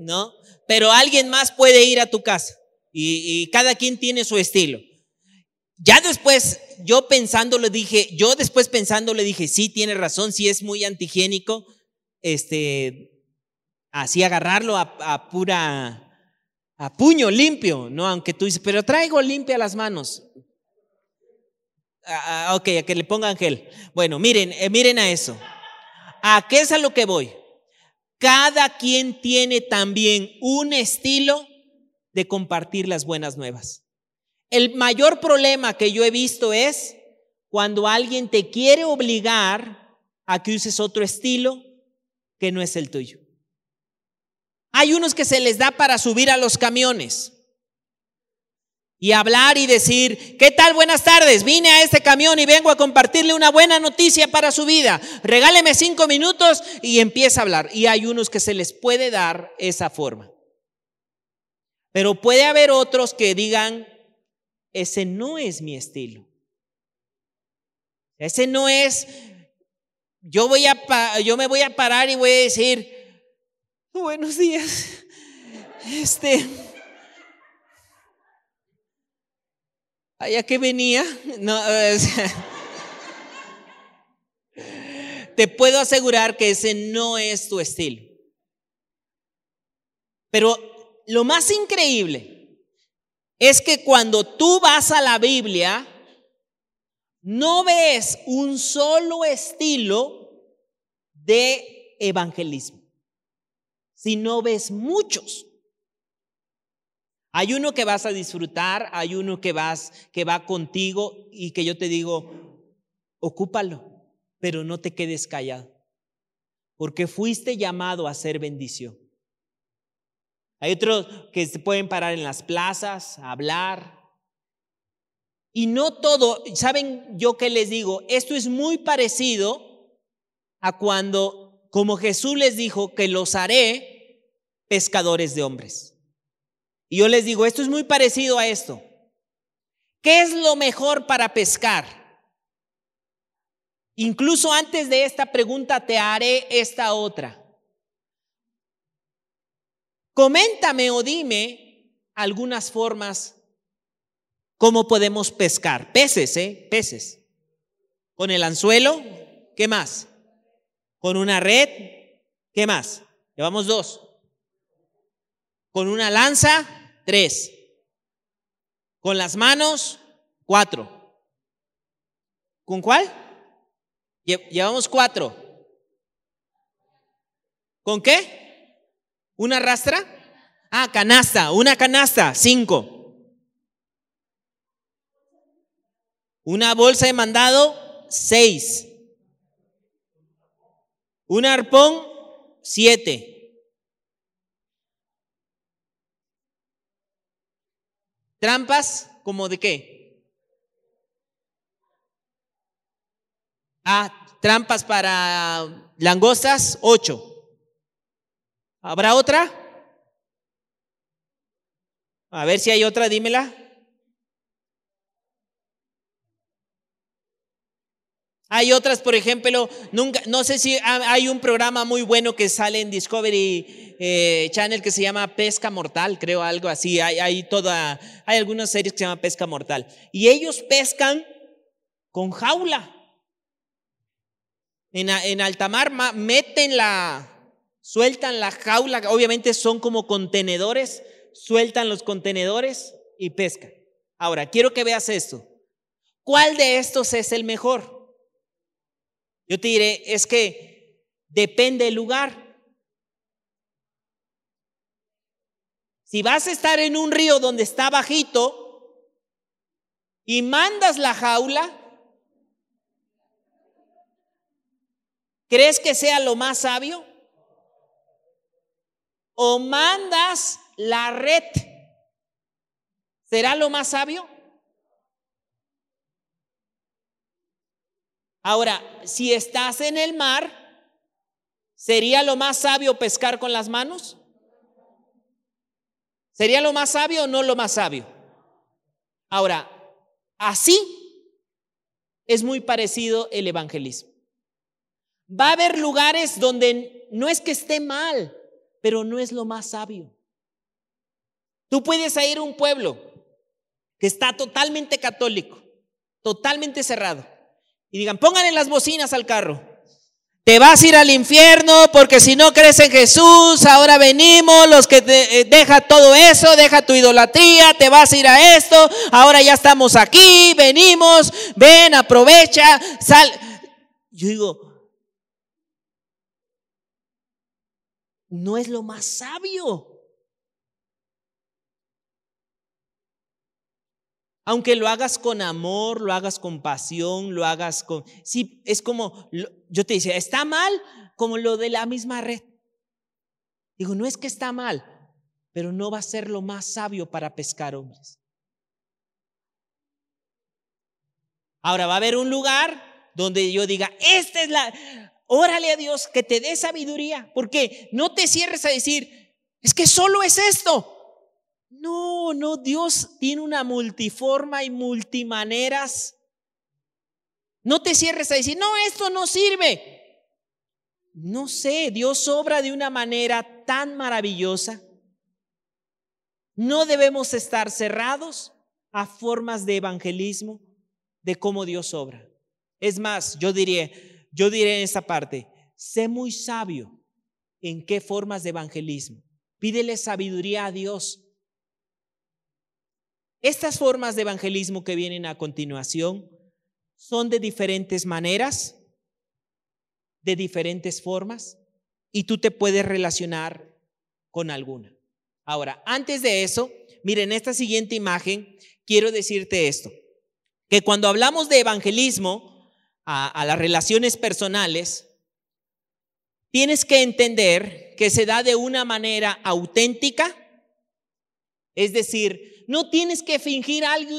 ¿no? Pero alguien más puede ir a tu casa y, cada quien tiene su estilo. Ya después, yo pensando le dije, yo después pensando le dije, sí, tiene razón, sí es muy antihigiénico, este, así agarrarlo a, pura, a puño limpio, ¿no? Aunque tú dices, pero traigo limpia las manos. Ah, ah, ok, a que le pongan gel. Bueno, miren, eh, miren a eso. ¿A qué es a lo que voy? Cada quien tiene también un estilo de compartir las buenas nuevas. El mayor problema que yo he visto es cuando alguien te quiere obligar a que uses otro estilo que no es el tuyo. Hay unos que se les da para subir a los camiones y hablar y decir, ¿qué Buenas tardes, vine a este camión y vengo a compartirle una buena noticia para su vida. Regáleme cinco minutos y empieza a hablar. Y hay unos que se les puede dar esa forma. Pero puede haber otros que digan, ese no es mi estilo. Ese no es, yo, voy a, yo me voy a parar y voy a decir, buenos días. Este allá que venía, no, te puedo asegurar que ese no es tu estilo. Pero lo más increíble es que cuando tú vas a la Biblia, no ves un solo estilo de evangelismo, sino ves muchos. Hay uno que vas a disfrutar, hay uno que vas que va contigo y que yo te digo, ocúpalo, pero no te quedes callado. Porque fuiste llamado a ser bendición. Hay otros que se pueden parar en las plazas, hablar. Y no todo, ¿saben yo qué les digo? Esto es muy parecido a cuando, como Jesús les dijo, que los haré pescadores de hombres. Y yo les digo, esto es muy parecido a esto. ¿Qué es lo mejor para pescar? Incluso antes de esta pregunta te haré esta otra. Coméntame o dime algunas formas cómo podemos pescar. Peces, ¿eh? Peces. Con el anzuelo, ¿qué más? Con una red, ¿qué más? Llevamos dos. Con una lanza, Tres. Con las manos, cuatro. ¿Con cuál? Llevamos cuatro. ¿Con qué? ¿Una rastra? Ah, canasta, una canasta, cinco. Una bolsa de mandado, seis. Un arpón, siete. Trampas, ¿como de qué? Ah, trampas para langostas, ocho. ¿Habrá otra? A ver si hay otra, dímela. Hay otras, por ejemplo, nunca, no sé si hay un programa muy bueno que sale en Discovery eh, Channel que se llama Pesca Mortal, creo algo así. Hay, hay, toda, hay algunas series que se llama Pesca Mortal. Y ellos pescan con jaula. En, en altamar meten la, sueltan la jaula, obviamente son como contenedores, sueltan los contenedores y pescan. Ahora, quiero que veas esto. ¿Cuál de estos es el mejor? Yo te diré, es que depende del lugar. Si vas a estar en un río donde está bajito y mandas la jaula, ¿crees que sea lo más sabio? ¿O mandas la red? ¿Será lo más sabio? Ahora, si estás en el mar, ¿sería lo más sabio pescar con las manos? ¿Sería lo más sabio o no lo más sabio? Ahora, así es muy parecido el evangelismo. Va a haber lugares donde no es que esté mal, pero no es lo más sabio. Tú puedes ir a un pueblo que está totalmente católico, totalmente cerrado, y digan, pónganle las bocinas al carro. Te vas a ir al infierno porque si no crees en Jesús, ahora venimos, los que te, eh, deja todo eso, deja tu idolatría, te vas a ir a esto, ahora ya estamos aquí, venimos, ven, aprovecha, sal. Yo digo, no es lo más sabio. Aunque lo hagas con amor, lo hagas con pasión, lo hagas con... Sí, es como, yo te decía, está mal como lo de la misma red. Digo, no es que está mal, pero no va a ser lo más sabio para pescar hombres. Ahora va a haber un lugar donde yo diga, esta es la... Órale a Dios que te dé sabiduría, porque no te cierres a decir, es que solo es esto. No, no, Dios tiene una multiforma y multimaneras. No te cierres a decir, no, esto no sirve. No sé, Dios obra de una manera tan maravillosa. No debemos estar cerrados a formas de evangelismo, de cómo Dios obra. Es más, yo diría, yo diré en esta parte, sé muy sabio en qué formas de evangelismo. Pídele sabiduría a Dios estas formas de evangelismo que vienen a continuación son de diferentes maneras, de diferentes formas, y tú te puedes relacionar con alguna. Ahora, antes de eso, miren esta siguiente imagen, quiero decirte esto, que cuando hablamos de evangelismo a, a las relaciones personales, tienes que entender que se da de una manera auténtica, es decir, no tienes que fingir algo,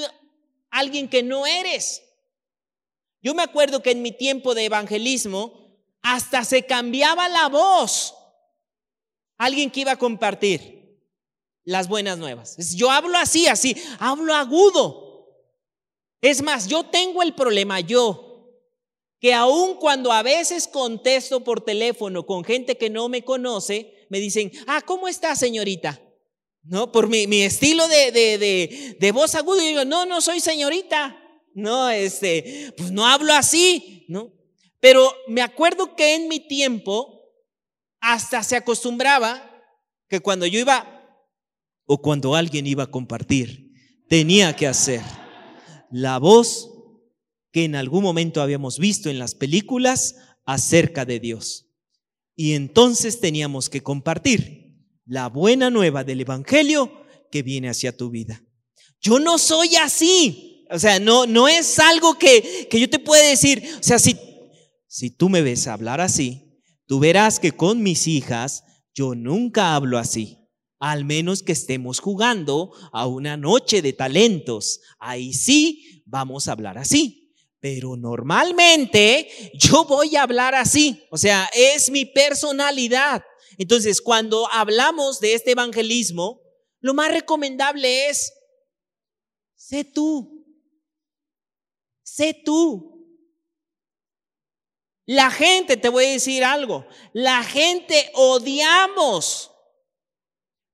alguien que no eres. Yo me acuerdo que en mi tiempo de evangelismo hasta se cambiaba la voz. Alguien que iba a compartir las buenas nuevas. Yo hablo así, así, hablo agudo. Es más, yo tengo el problema, yo, que aun cuando a veces contesto por teléfono con gente que no me conoce, me dicen, ah, ¿cómo está señorita? ¿No? Por mi, mi estilo de, de, de, voz aguda, digo, no, no soy señorita, no, este, pues no hablo así, ¿no? Pero me acuerdo que en mi tiempo hasta se acostumbraba que cuando yo iba o cuando alguien iba a compartir, tenía que hacer la voz que en algún momento habíamos visto en las películas acerca de Dios. Y entonces teníamos que compartir la buena nueva del Evangelio que viene hacia tu vida. Yo no soy así. O sea, no, no es algo que, que yo te pueda decir. O sea, si, si tú me ves hablar así, tú verás que con mis hijas yo nunca hablo así. Al menos que estemos jugando a una noche de talentos. Ahí sí vamos a hablar así. Pero normalmente yo voy a hablar así. O sea, es mi personalidad. Entonces, cuando hablamos de este evangelismo, lo más recomendable es, sé tú, sé tú. La gente, te voy a decir algo, la gente odiamos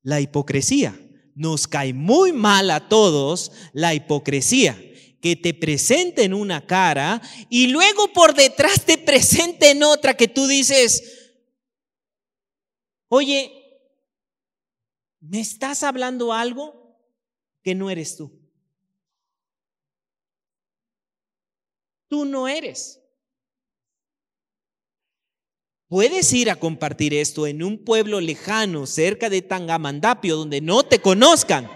la hipocresía. Nos cae muy mal a todos la hipocresía. que te presenten una cara y luego por detrás te presenten otra que tú dices, oye, ¿me estás hablando algo que no eres tú? Tú no eres. Puedes ir a compartir esto en un pueblo lejano, cerca de Tangamandapio, donde no te conozcan,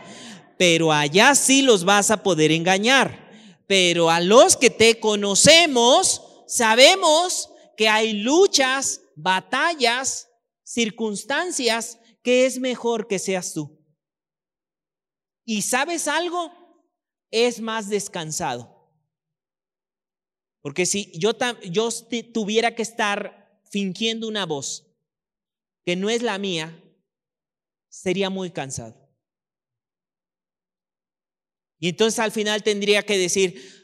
pero allá sí los vas a poder engañar. Pero a los que te conocemos, sabemos que hay luchas, batallas, circunstancias que es mejor que seas tú. ¿Y sabes algo? Es más descansado. Porque si yo, yo tuviera que estar fingiendo una voz que no es la mía, sería muy cansado. Y entonces al final tendría que decir,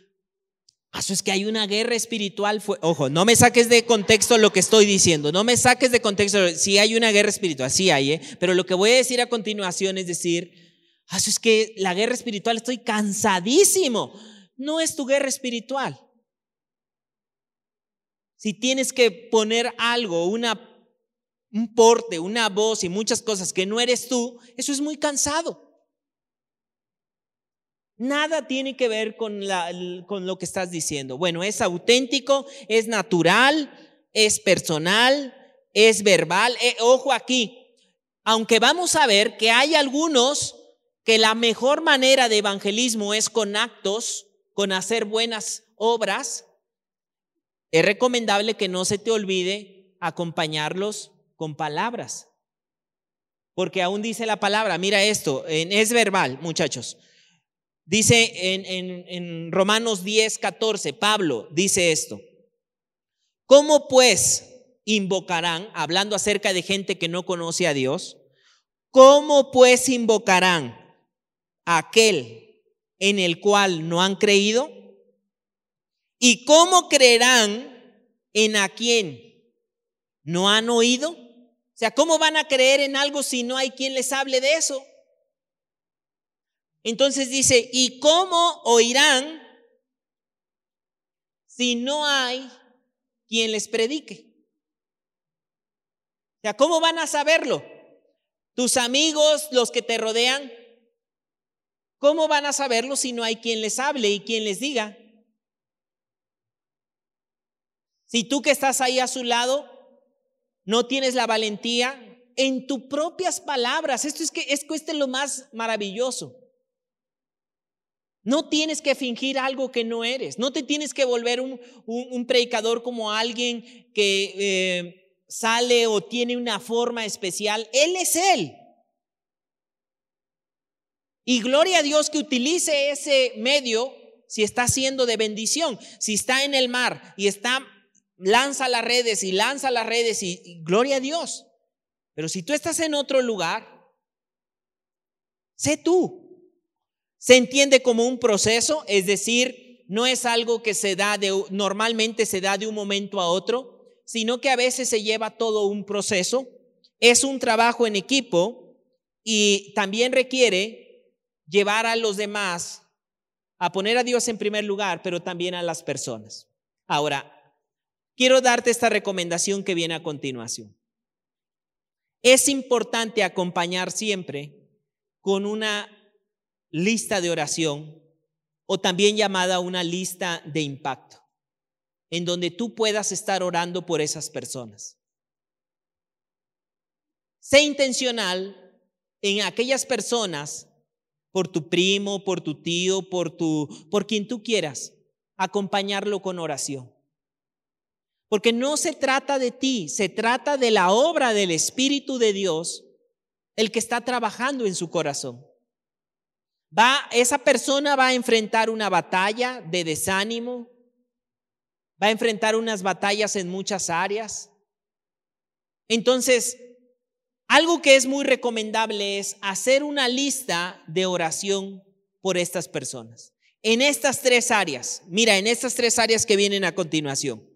eso es que hay una guerra espiritual. Ojo, no me saques de contexto lo que estoy diciendo, no me saques de contexto. Si hay una guerra espiritual, sí hay, ¿eh? pero lo que voy a decir a continuación es decir, eso es que la guerra espiritual estoy cansadísimo. No es tu guerra espiritual. Si tienes que poner algo, una, un porte, una voz y muchas cosas que no eres tú, eso es muy cansado. Nada tiene que ver con, lo que estás diciendo. Bueno, es auténtico, es natural, es personal, es verbal. Eh, ojo aquí, aunque vamos a ver que hay algunos que la mejor manera de evangelismo es con actos, con hacer buenas obras, es recomendable que no se te olvide acompañarlos con palabras. Porque aún dice la palabra, mira esto, es verbal, muchachos. Dice en, Romanos 10, 14, Pablo dice esto. ¿Cómo pues invocarán, hablando acerca de gente que no conoce a Dios, cómo pues invocarán a aquel en el cual no han creído? ¿Y cómo creerán en a quien no han oído? O sea, ¿cómo van a creer en algo si no hay quien les hable de eso? Entonces dice, ¿y cómo oirán si no hay quien les predique? O sea, ¿cómo van a saberlo? Tus amigos, los que te rodean, ¿cómo van a saberlo si no hay quien les hable y quien les diga? Si tú que estás ahí a su lado no tienes la valentía en tus propias palabras, esto es que es, es lo más maravilloso. No tienes que fingir algo que no eres. No te tienes que volver un, predicador como alguien que eh, sale o tiene una forma especial. Él es Él. Y gloria a Dios que utilice ese medio si está siendo de bendición. Si está en el mar y está lanza las redes y lanza las redes y, gloria a Dios. Pero si tú estás en otro lugar, sé tú. Se entiende como un proceso, es decir, no es algo que se da normalmente se da de un momento a otro, sino que a veces se lleva todo un proceso. Es un trabajo en equipo y también requiere llevar a los demás a poner a Dios en primer lugar, pero también a las personas. Ahora, quiero darte esta recomendación que viene a continuación. Es importante acompañar siempre con una lista de oración o también llamada una lista de impacto, en donde tú puedas estar orando por esas personas. Sé intencional en aquellas personas, por tu primo, por tu tío, por tu por quien tú quieras, acompañarlo con oración. Porque no se trata de ti, se trata de la obra del Espíritu de Dios, el que está trabajando en su corazón. Va, esa persona va a enfrentar una batalla de desánimo, va a enfrentar unas batallas en muchas áreas. Entonces, algo que es muy recomendable es hacer una lista de oración por estas personas. En estas tres áreas, mira, en estas tres áreas que vienen a continuación.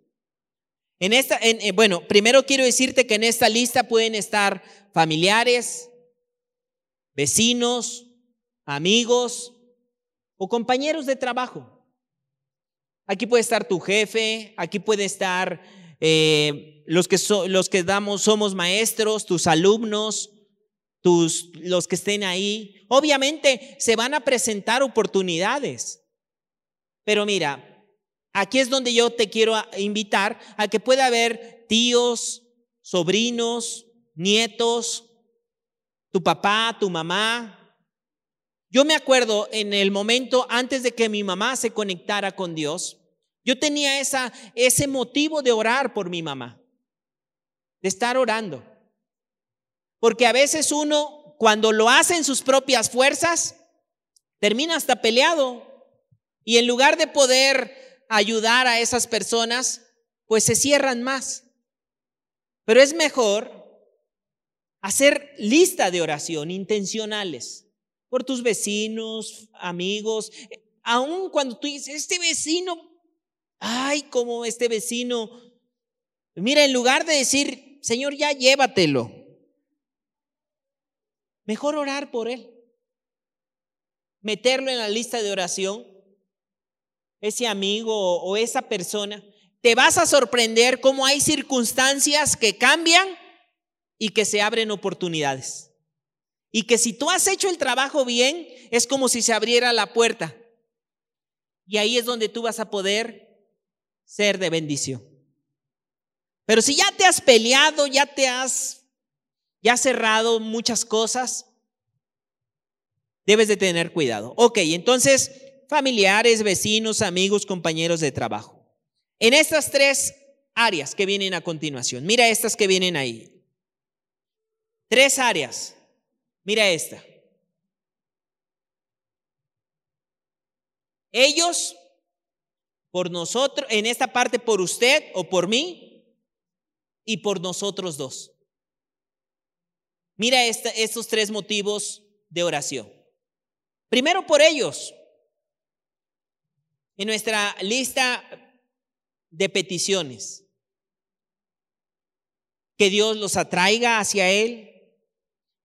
En esta, eh, bueno, primero quiero decirte que en esta lista pueden estar familiares, vecinos, amigos o compañeros de trabajo. Aquí puede estar tu jefe, aquí puede estar eh, los, que los que damos, somos maestros, tus alumnos, tus, los que estén ahí. Obviamente se van a presentar oportunidades. Pero mira, aquí es donde yo te quiero invitar a que pueda haber tíos, sobrinos, nietos, tu papá, tu mamá. Yo me acuerdo en el momento antes de que mi mamá se conectara con Dios, yo tenía esa, ese motivo de orar por mi mamá, de estar orando. Porque a veces uno, cuando lo hace en sus propias fuerzas, termina hasta peleado. Y en lugar de poder ayudar a esas personas, pues se cierran más. Pero es mejor hacer lista de oración intencionales por tus vecinos, amigos, aun cuando tú dices, este vecino, ay, como este vecino, mira, en lugar de decir, Señor, ya llévatelo, mejor orar por él, meterlo en la lista de oración, ese amigo o esa persona, te vas a sorprender cómo hay circunstancias que cambian y que se abren oportunidades. Y que si tú has hecho el trabajo bien, es como si se abriera la puerta. Y ahí es donde tú vas a poder ser de bendición. Pero si ya te has peleado, ya te has, ya cerrado muchas cosas, debes de tener cuidado. Ok, entonces, familiares, vecinos, amigos, compañeros de trabajo. En estas tres áreas que vienen a continuación, mira estas que vienen ahí. Tres áreas. Mira esta. Ellos, por nosotros, en esta parte por usted o por mí, y por nosotros dos. Mira estos tres motivos de oración. Primero por ellos. En nuestra lista de peticiones. Que Dios los atraiga hacia Él,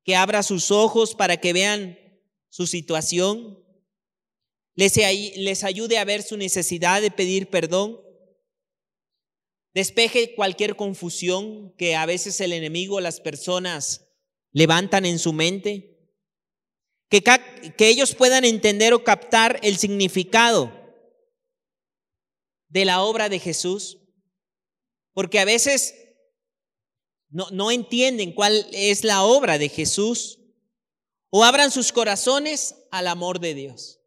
que abra sus ojos para que vean su situación, les, les ayude a ver su necesidad de pedir perdón, despeje cualquier confusión que a veces el enemigo, las personas levantan en su mente, que, que ellos puedan entender o captar el significado de la obra de Jesús, porque a veces no, entienden cuál es la obra de Jesús, o abran sus corazones al amor de Dios.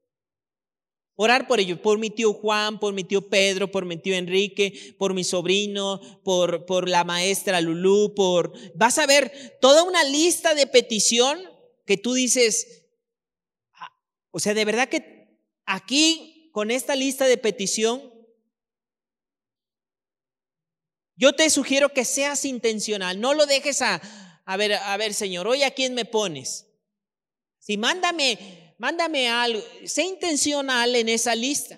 Orar por ellos, por mi tío Juan, por mi tío Pedro, por mi tío Enrique, por mi sobrino, por, por la maestra Lulú, por... Vas a ver toda una lista de petición que tú dices, ah, o sea, de verdad que aquí, con esta lista de petición, Yo te sugiero que seas intencional, no lo dejes a, a ver, a ver, Señor, hoy a quién me pones. Si mándame, mándame algo, sé intencional en esa lista.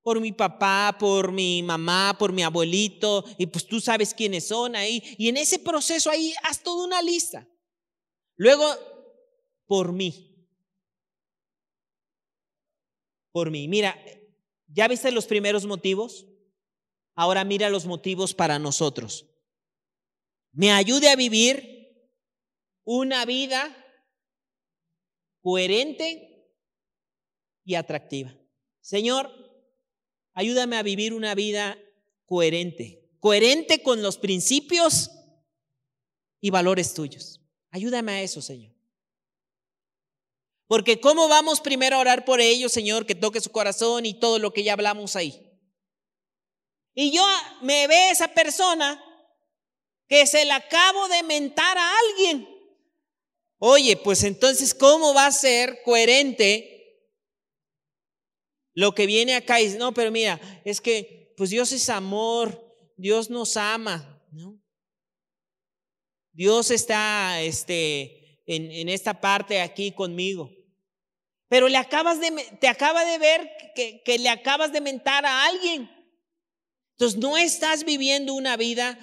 Por mi papá, por mi mamá, por mi abuelito, y pues tú sabes quiénes son ahí. Y en ese proceso ahí haz toda una lista. Luego, por mí. Por mí. Mira, ¿ya viste los primeros motivos? Ahora mira los motivos para nosotros. Me ayude a vivir una vida coherente y atractiva. Señor, ayúdame a vivir una vida coherente, coherente con los principios y valores tuyos. Ayúdame a eso, Señor. Porque ¿cómo vamos primero a orar por ellos, Señor, que toque su corazón y todo lo que ya hablamos ahí? Y yo me ve esa persona que se la acabo de mentar a alguien. Oye, pues entonces, ¿cómo va a ser coherente lo que viene acá? Y no, pero mira, es que, pues Dios es amor, Dios nos ama. Dios está este, en, en esta parte aquí conmigo. Pero le acabas de, te acaba de ver que, que le acabas de mentar a alguien. Entonces no estás viviendo una vida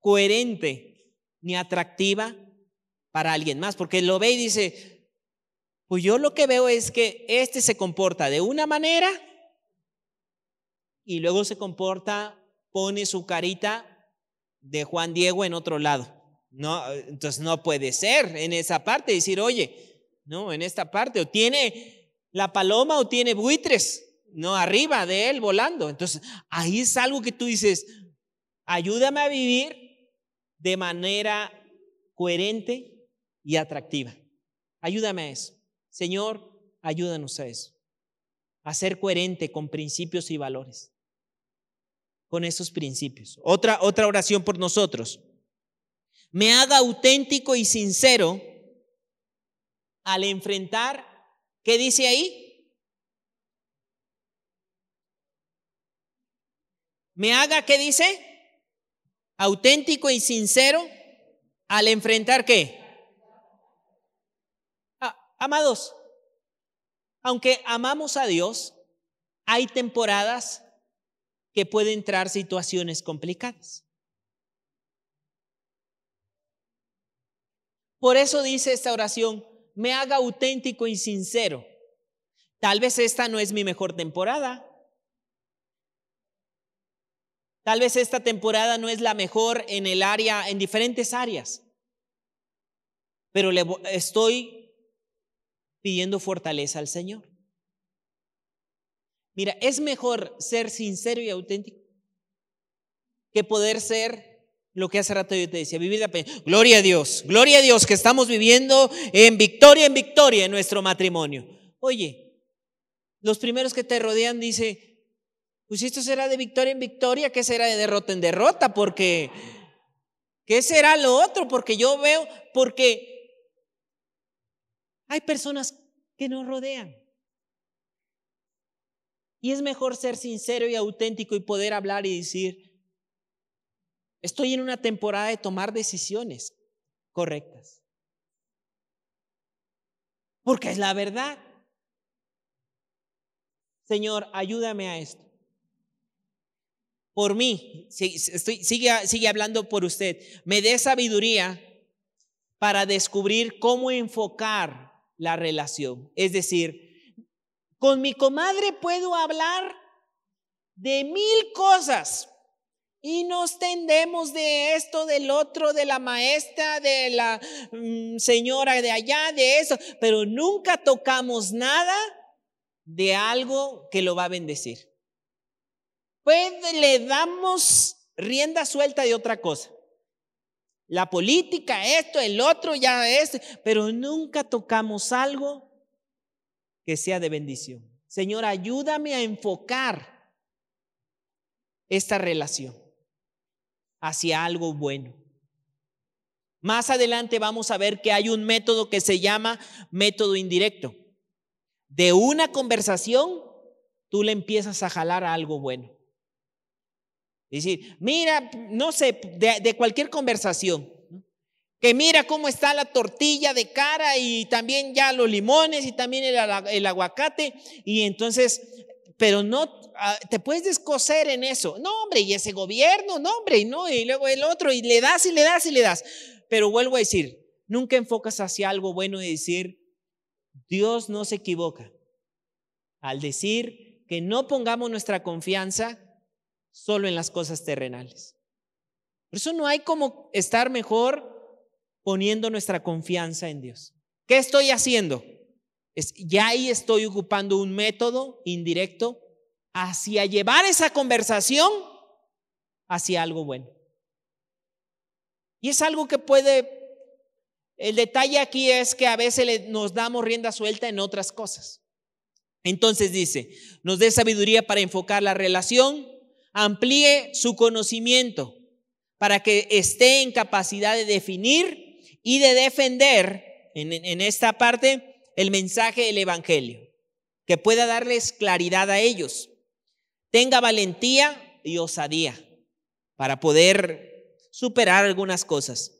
coherente ni atractiva para alguien más, porque lo ve y dice, pues yo lo que veo es que este se comporta de una manera y luego se comporta, pone su carita de Juan Diego en otro lado. No, entonces no puede ser en esa parte decir, oye, no, en esta parte, o tiene la paloma o tiene buitres, no arriba de él volando. Entonces, ahí es algo que tú dices, ayúdame a vivir de manera coherente y atractiva. Ayúdame a eso. Señor, ayúdanos a eso. A ser coherente con principios y valores. Con esos principios. Otra, otra oración por nosotros me haga auténtico y sincero al enfrentar, ¿qué dice ahí? Me haga, ¿qué dice? Auténtico y sincero al enfrentar qué? Amados, aunque amamos a Dios, hay temporadas que pueden entrar situaciones complicadas. Por eso dice esta oración, me haga auténtico y sincero. Tal vez esta no es mi mejor temporada. Tal vez esta temporada no es la mejor en el área, en diferentes áreas. Pero le estoy pidiendo fortaleza al Señor. Mira, es mejor ser sincero y auténtico que poder ser lo que hace rato yo te decía, vivir la pena. Gloria a Dios, gloria a Dios que estamos viviendo en victoria, en victoria en nuestro matrimonio. Oye, los primeros que te rodean dice, pues esto será de victoria en victoria, ¿qué será de derrota en derrota? Porque, ¿qué será lo otro? Porque yo veo, porque hay personas que nos rodean. Y es mejor ser sincero y auténtico y poder hablar y decir, Estoy en una temporada de tomar decisiones correctas. Porque es la verdad. Señor, ayúdame a esto. Por mí, estoy, sigue, sigue hablando por usted. Me dé sabiduría para descubrir cómo enfocar la relación. Es decir, con mi comadre puedo hablar de mil cosas, y nos tendemos de esto, del otro, de la maestra, de la mm, señora de allá, de eso, pero nunca tocamos nada de algo que lo va a bendecir. Pues le damos rienda suelta de otra cosa. La política, esto, el otro, ya es, pero nunca tocamos algo que sea de bendición. Señor, ayúdame a enfocar esta relación hacia algo bueno. Más adelante vamos a ver que hay un método que se llama método indirecto. De una conversación, tú le empiezas a jalar a algo bueno. Es decir, mira, no sé, de, cualquier conversación, que mira cómo está la tortilla de cara y también ya los limones y también el, el aguacate. Y entonces, pero no Ah, te puedes descoser en eso. No, hombre, y ese gobierno, no, hombre, y no, y luego el otro, y le das y le das y le das. Pero vuelvo a decir, nunca enfocas hacia algo bueno y decir, Dios no se equivoca al decir que no pongamos nuestra confianza solo en las cosas terrenales. Por eso no hay como estar mejor poniendo nuestra confianza en Dios. ¿Qué estoy haciendo? Es, ya ahí estoy ocupando un método indirecto hacia llevar esa conversación hacia algo bueno. Y es algo que puede, el detalle aquí es que a veces nos damos rienda suelta en otras cosas. Entonces dice, nos dé sabiduría para enfocar la relación, amplíe su conocimiento para que esté en capacidad de definir y de defender en, en esta parte el mensaje del Evangelio, que pueda darles claridad a ellos tenga valentía y osadía para poder superar algunas cosas.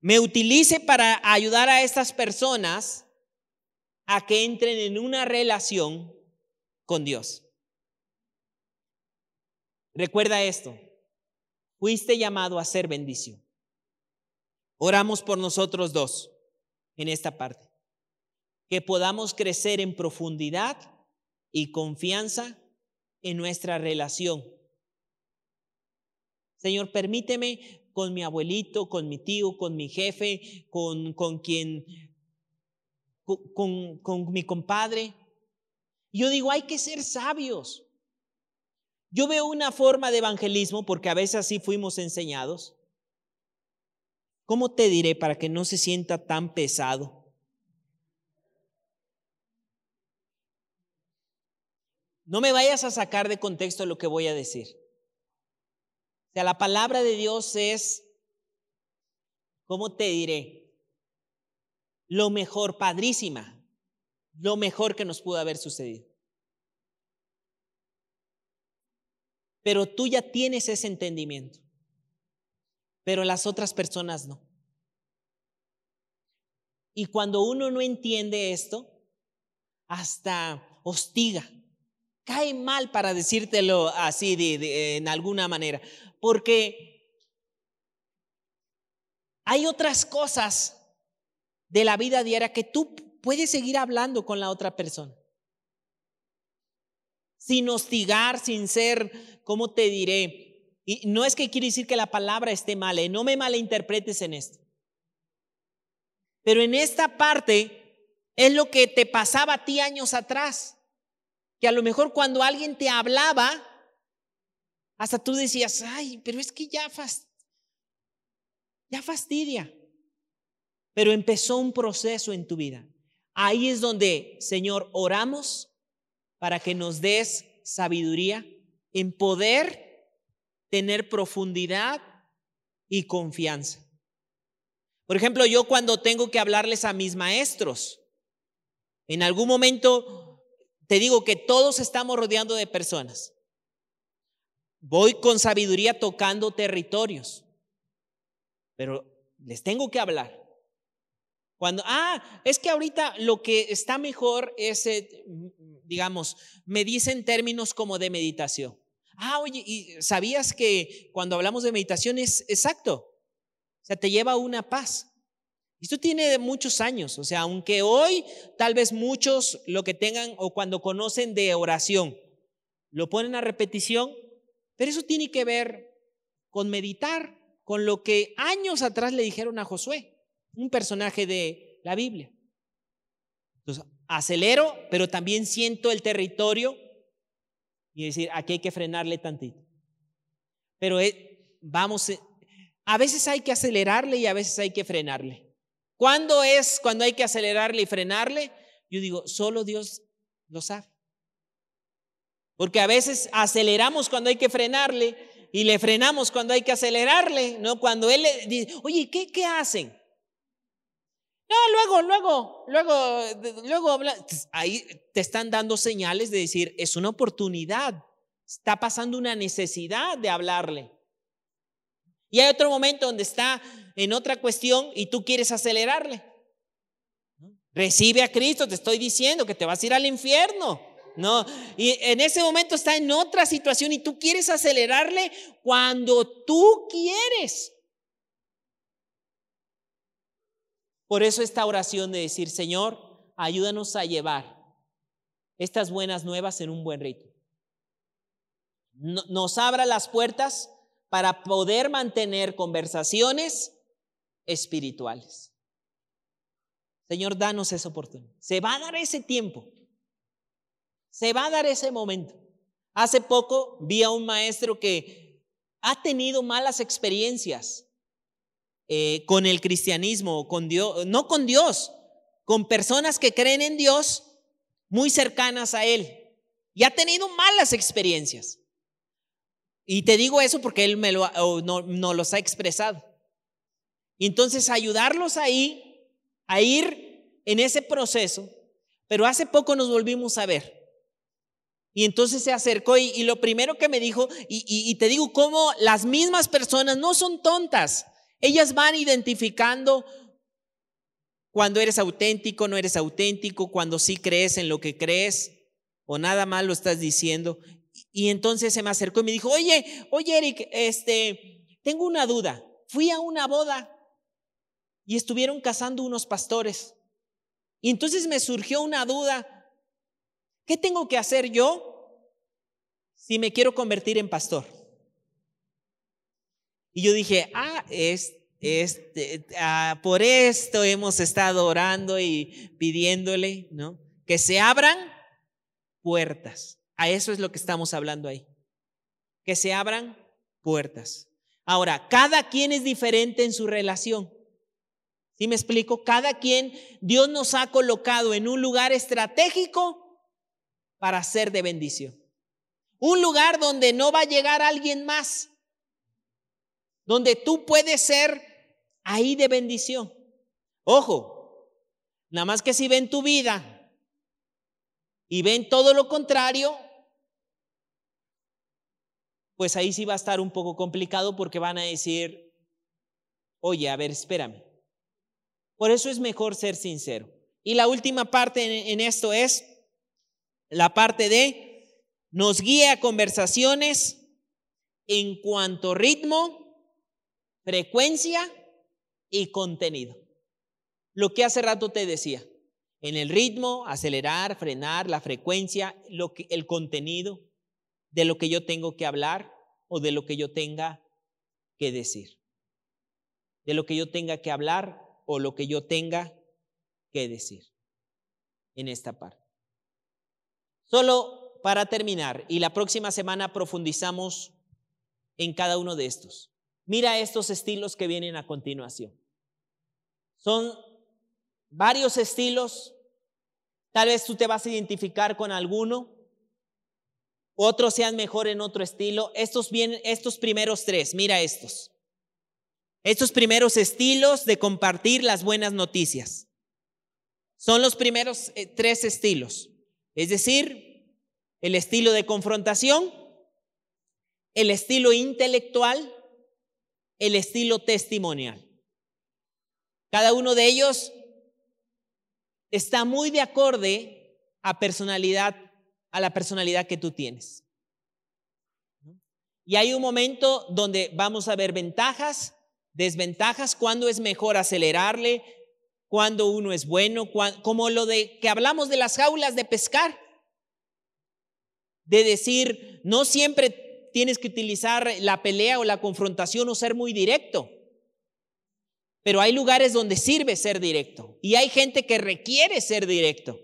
Me utilice para ayudar a estas personas a que entren en una relación con Dios. Recuerda esto, fuiste llamado a ser bendición. Oramos por nosotros dos en esta parte, que podamos crecer en profundidad y confianza en nuestra relación. Señor, permíteme con mi abuelito, con mi tío, con mi jefe, con, con quien, con, con mi compadre. Yo digo, hay que ser sabios. Yo veo una forma de evangelismo, porque a veces así fuimos enseñados. ¿Cómo te diré para que no se sienta tan pesado? No me vayas a sacar de contexto lo que voy a decir. O sea, la palabra de Dios es, ¿cómo te diré? Lo mejor, padrísima, lo mejor que nos pudo haber sucedido. Pero tú ya tienes ese entendimiento, pero las otras personas no. Y cuando uno no entiende esto, hasta hostiga cae mal para decírtelo así de, en alguna manera, porque hay otras cosas de la vida diaria que tú puedes seguir hablando con la otra persona. Sin hostigar, sin ser, ¿cómo te diré? Y no es que quiero decir que la palabra esté mal, ¿eh? no me malinterpretes en esto. Pero en esta parte es lo que te pasaba a ti años atrás que a lo mejor cuando alguien te hablaba, hasta tú decías, ay, pero es que ya, ya fastidia. Pero empezó un proceso en tu vida. Ahí es donde, Señor, oramos para que nos des sabiduría en poder tener profundidad y confianza. Por ejemplo, yo cuando tengo que hablarles a mis maestros, en algún momento te digo que todos estamos rodeando de personas. Voy con sabiduría tocando territorios, pero les tengo que hablar. Cuando, ah, es que ahorita lo que está mejor es, eh, digamos, me dicen términos como de meditación. Ah, oye, ¿y sabías que cuando hablamos de meditación es exacto? O sea, te lleva a una paz. Esto tiene muchos años, o sea, aunque hoy tal vez muchos lo que tengan o cuando conocen de oración, lo ponen a repetición, pero eso tiene que ver con meditar, con lo que años atrás le dijeron a Josué, un personaje de la Biblia. Entonces, acelero, pero también siento el territorio y decir, aquí hay que frenarle tantito. Pero eh, vamos, eh, a veces hay que acelerarle y a veces hay que frenarle. ¿Cuándo es cuando hay que acelerarle y frenarle? Yo digo, solo Dios lo sabe. Porque a veces aceleramos cuando hay que frenarle y le frenamos cuando hay que acelerarle, ¿no? Cuando Él le dice, oye, ¿qué, qué hacen? No, luego, luego, luego, luego, ahí te están dando señales de decir, es una oportunidad, está pasando una necesidad de hablarle. Y hay otro momento donde está en otra cuestión y tú quieres acelerarle. Recibe a Cristo, te estoy diciendo que te vas a ir al infierno. No, y en ese momento está en otra situación y tú quieres acelerarle cuando tú quieres. Por eso esta oración de decir, Señor, ayúdanos a llevar estas buenas nuevas en un buen ritmo. Nos abra las puertas para poder mantener conversaciones espirituales. Señor, danos esa oportunidad. Se va a dar ese tiempo. Se va a dar ese momento. Hace poco vi a un maestro que ha tenido malas experiencias eh, con el cristianismo, con Dios, no con Dios, con personas que creen en Dios muy cercanas a Él. Y ha tenido malas experiencias. Y te digo eso porque Él me lo, no, no los ha expresado. Entonces ayudarlos ahí, a ir en ese proceso. Pero hace poco nos volvimos a ver. Y entonces se acercó y, lo primero que me dijo, y te digo cómo las mismas personas no son tontas. Ellas van identificando cuando eres auténtico, no eres auténtico, cuando sí crees en lo que crees o nada más lo estás diciendo. Y entonces se me acercó y me dijo, oye, oye Eric, este, tengo una duda. Fui a una boda y estuvieron casando unos pastores. Y entonces me surgió una duda. ¿Qué tengo que hacer yo si me quiero convertir en pastor. Y yo dije, ah, es, este, ah, por esto hemos estado orando y pidiéndole, ¿no? Que se abran puertas. A eso es lo que estamos hablando ahí. Que se abran puertas. Ahora, cada quien es diferente en su relación. ¿Sí me explico? Cada quien, Dios nos ha colocado en un lugar estratégico para ser de bendición. Un lugar donde no va a llegar alguien más. Donde tú puedes ser ahí de bendición. Ojo, nada más que si ven tu vida y ven todo lo contrario, pues ahí sí va a estar un poco complicado porque van a decir, oye, a ver, espérame. Por eso es mejor ser sincero. Y la última parte en, esto es la parte de nos guía a conversaciones en cuanto ritmo, frecuencia y contenido. Lo que hace rato te decía, en el ritmo, acelerar, frenar, la frecuencia, lo que, el contenido de lo que yo tengo que hablar o de lo que yo tenga que decir. De lo que yo tenga que hablar o lo que yo tenga que decir en esta parte. Solo para terminar, y la próxima semana profundizamos en cada uno de estos. Mira estos estilos que vienen a continuación. Son varios estilos. Tal vez tú te vas a identificar con alguno. Otros sean mejor en otro estilo. Estos vienen, estos primeros tres, mira estos. Estos primeros estilos de compartir las buenas noticias. Son los primeros eh, tres estilos. Es decir, el estilo de confrontación, el estilo intelectual, el estilo testimonial. Cada uno de ellos está muy de acorde a personalidad, a la personalidad que tú tienes. Y hay un momento donde vamos a ver ventajas desventajas, cuando es mejor acelerarle, cuando uno es bueno, como lo de que hablamos de las jaulas de pescar, de decir, no siempre tienes que utilizar la pelea o la confrontación o ser muy directo, pero hay lugares donde sirve ser directo y hay gente que requiere ser directo.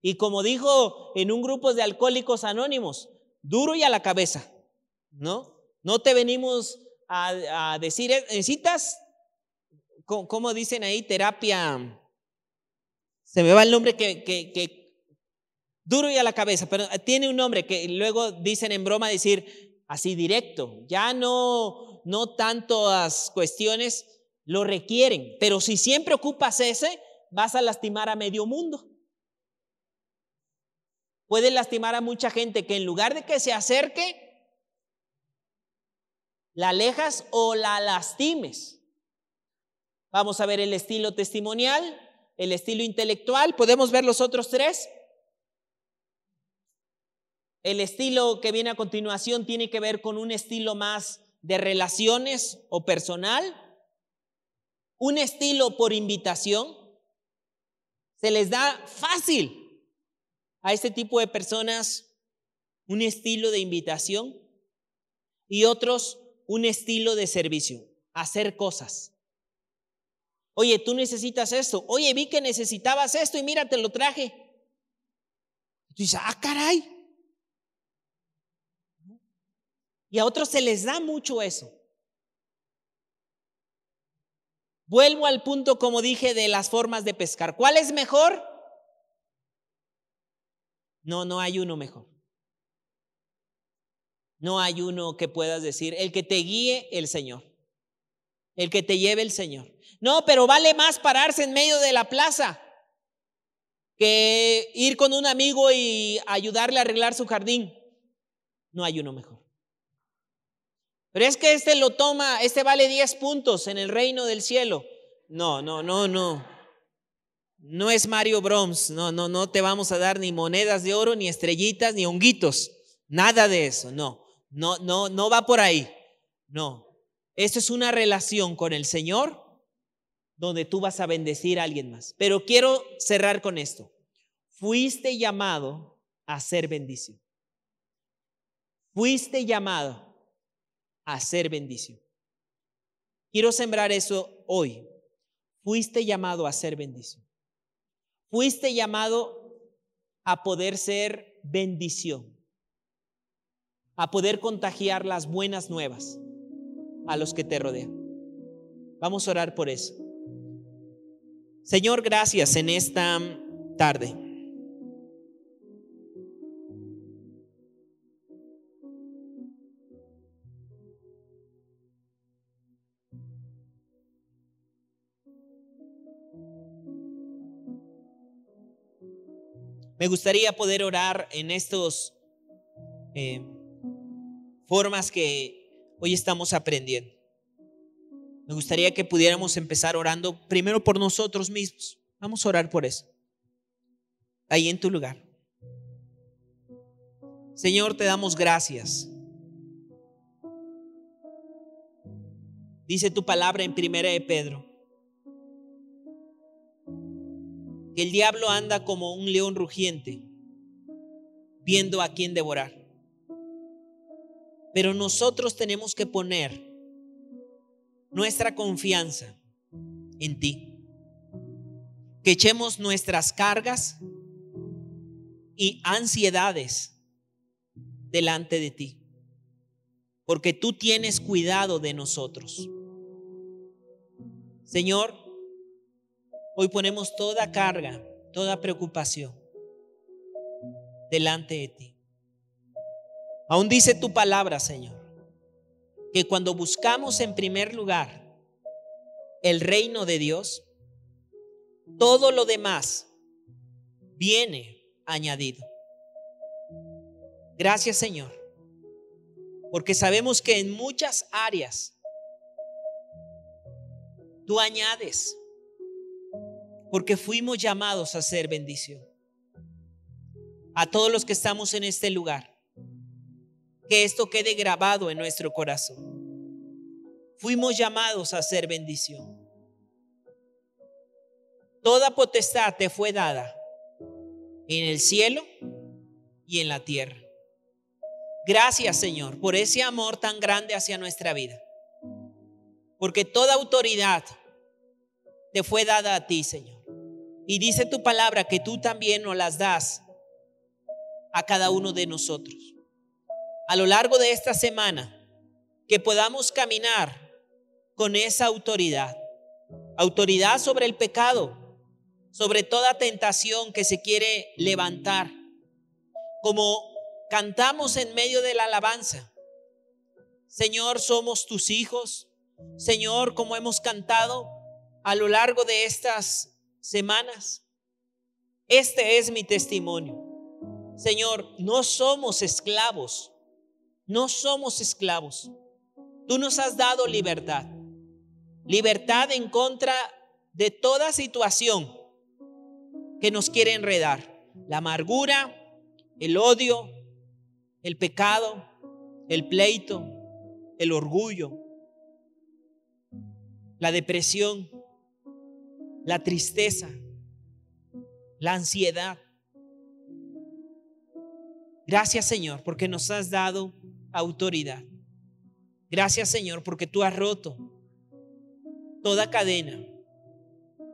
Y como dijo en un grupo de alcohólicos anónimos, duro y a la cabeza, ¿no? No te venimos a, decir, eh, necesitas, como dicen ahí, terapia, se me va el nombre que, que, duro y a la cabeza, pero tiene un nombre que luego dicen en broma decir así directo, ya no, no tantas cuestiones lo requieren, pero si siempre ocupas ese, vas a lastimar a medio mundo. Puede lastimar a mucha gente que en lugar de que se acerque, la alejas o la lastimes. Vamos a ver el estilo testimonial, el estilo intelectual. ¿Podemos ver los otros tres? El estilo que viene a continuación tiene que ver con un estilo más de relaciones o personal. Un estilo por invitación. Se les da fácil a este tipo de personas un estilo de invitación y otros un estilo de servicio, hacer cosas. Oye, tú necesitas esto. Oye, vi que necesitabas esto y mira, te lo traje. tú dices, ah, caray. Y a otros se les da mucho eso. Vuelvo al punto, como dije, de las formas de pescar. ¿Cuál es mejor? No, no hay uno mejor. No hay uno que puedas decir, el que te guíe el Señor, el que te lleve el Señor. No, pero vale más pararse en medio de la plaza que ir con un amigo y ayudarle a arreglar su jardín. No hay uno mejor. Pero es que este lo toma, este vale 10 puntos en el reino del cielo. No, no, no, no. No es Mario Broms. No, no, no te vamos a dar ni monedas de oro, ni estrellitas, ni honguitos. Nada de eso, no. No, no, no va por ahí. No. Esto es una relación con el Señor donde tú vas a bendecir a alguien más. Pero quiero cerrar con esto. Fuiste llamado a ser bendición. Fuiste llamado a ser bendición. Quiero sembrar eso hoy. Fuiste llamado a ser bendición. Fuiste llamado a poder ser bendición, a poder contagiar las buenas nuevas a los que te rodean. Vamos a orar por eso. Señor, gracias en esta tarde. Me gustaría poder orar en estos eh, formas que hoy estamos aprendiendo. Me gustaría que pudiéramos empezar orando primero por nosotros mismos. Vamos a orar por eso. Ahí en tu lugar. Señor, te damos gracias. Dice tu palabra en primera de Pedro que el diablo anda como un león rugiente, viendo a quién devorar. Pero nosotros tenemos que poner nuestra confianza en ti. Que echemos nuestras cargas y ansiedades delante de ti. Porque tú tienes cuidado de nosotros. Señor, Hoy ponemos toda carga, toda preocupación delante de ti. Aún dice tu palabra, Señor, que cuando buscamos en primer lugar el reino de Dios, todo lo demás viene añadido. Gracias, Señor, porque sabemos que en muchas áreas tú añades porque fuimos llamados a ser bendición. A todos los que estamos en este lugar, que esto quede grabado en nuestro corazón. Fuimos llamados a ser bendición. Toda potestad te fue dada en el cielo y en la tierra. Gracias Señor por ese amor tan grande hacia nuestra vida. Porque toda autoridad te fue dada a ti, Señor. Y dice tu palabra que tú también nos las das a cada uno de nosotros. A lo largo de esta semana, que podamos caminar con esa autoridad. Autoridad sobre el pecado, sobre toda tentación que se quiere levantar. Como cantamos en medio de la alabanza. Señor, somos tus hijos. Señor, como hemos cantado a lo largo de estas semanas. Este es mi testimonio. Señor, no somos esclavos, no somos esclavos. Tú nos has dado libertad, libertad en contra de toda situación que nos quiere enredar. La amargura, el odio, el pecado, el pleito, el orgullo, la depresión, la tristeza, la ansiedad. Gracias Señor porque nos has dado autoridad. Gracias Señor porque tú has roto toda cadena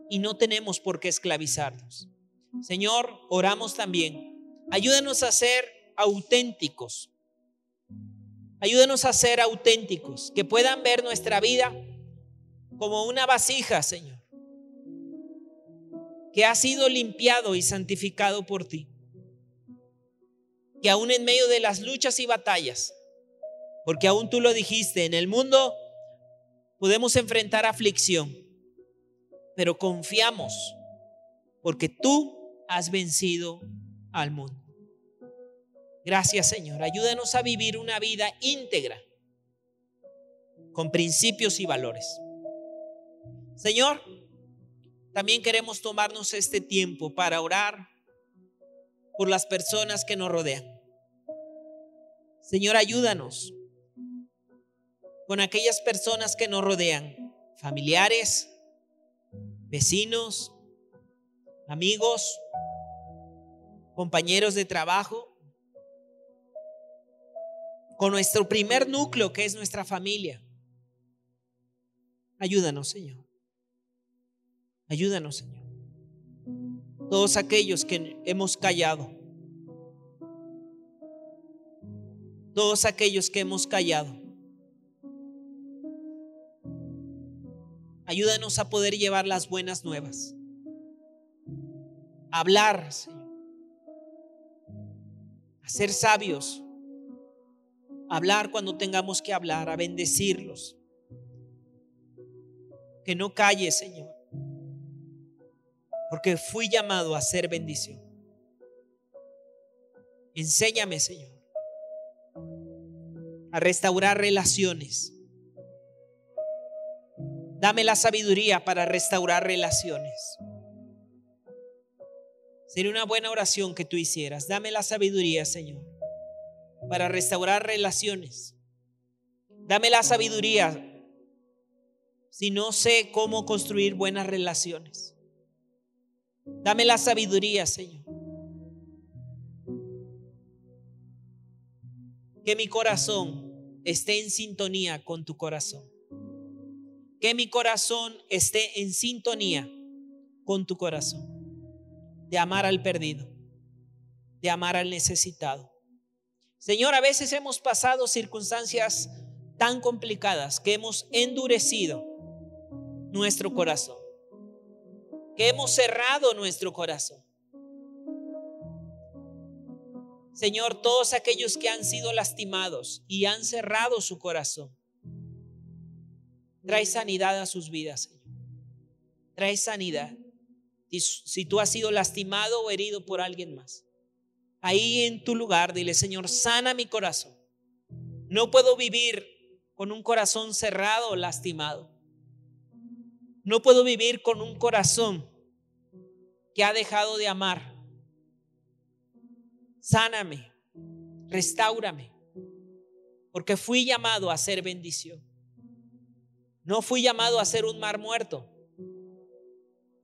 y no tenemos por qué esclavizarnos. Señor, oramos también. Ayúdanos a ser auténticos. Ayúdanos a ser auténticos, que puedan ver nuestra vida como una vasija, Señor que ha sido limpiado y santificado por ti. Que aún en medio de las luchas y batallas, porque aún tú lo dijiste, en el mundo podemos enfrentar aflicción, pero confiamos porque tú has vencido al mundo. Gracias Señor, ayúdanos a vivir una vida íntegra, con principios y valores. Señor, también queremos tomarnos este tiempo para orar por las personas que nos rodean. Señor, ayúdanos con aquellas personas que nos rodean, familiares, vecinos, amigos, compañeros de trabajo, con nuestro primer núcleo que es nuestra familia. Ayúdanos, Señor. Ayúdanos, Señor. Todos aquellos que hemos callado. Todos aquellos que hemos callado. Ayúdanos a poder llevar las buenas nuevas. hablar, Señor. A ser sabios hablar cuando tengamos que hablar, a bendecirlos. Que no calle, Señor, porque fui llamado a ser bendición. Enséñame, Señor, a restaurar relaciones. Dame la sabiduría para restaurar relaciones. Sería una buena oración que tú hicieras. Dame la sabiduría, Señor para restaurar relaciones. Dame la sabiduría si no sé cómo construir buenas relaciones. Dame la sabiduría, Señor. Que mi corazón esté en sintonía con tu corazón. Que mi corazón esté en sintonía con tu corazón. De amar al perdido. De amar al necesitado Señor, a veces hemos pasado circunstancias tan complicadas que hemos endurecido nuestro corazón, que hemos cerrado nuestro corazón. Señor, todos aquellos que han sido lastimados y han cerrado su corazón, trae sanidad a sus vidas, Señor. Trae sanidad. Si tú has sido lastimado o herido por alguien más ahí en tu lugar, dile, Señor, sana mi corazón. No puedo vivir con un corazón cerrado o lastimado. No puedo vivir con un corazón ha dejado de amar. Sáname, restaurame, porque fui llamado a ser bendición. No fui llamado a ser un mar muerto.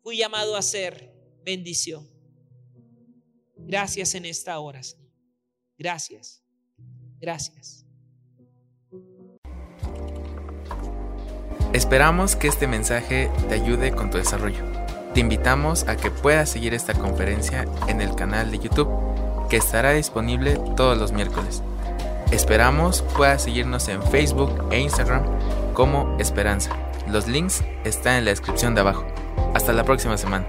Fui llamado a ser bendición. Gracias en esta hora, Señor. Gracias. Gracias. Esperamos que este mensaje te ayude con tu desarrollo. Te invitamos a que puedas seguir esta conferencia en el canal de YouTube que estará disponible todos los miércoles. Esperamos puedas seguirnos en Facebook e Instagram como Esperanza. Los links están en la descripción de abajo. Hasta la próxima semana.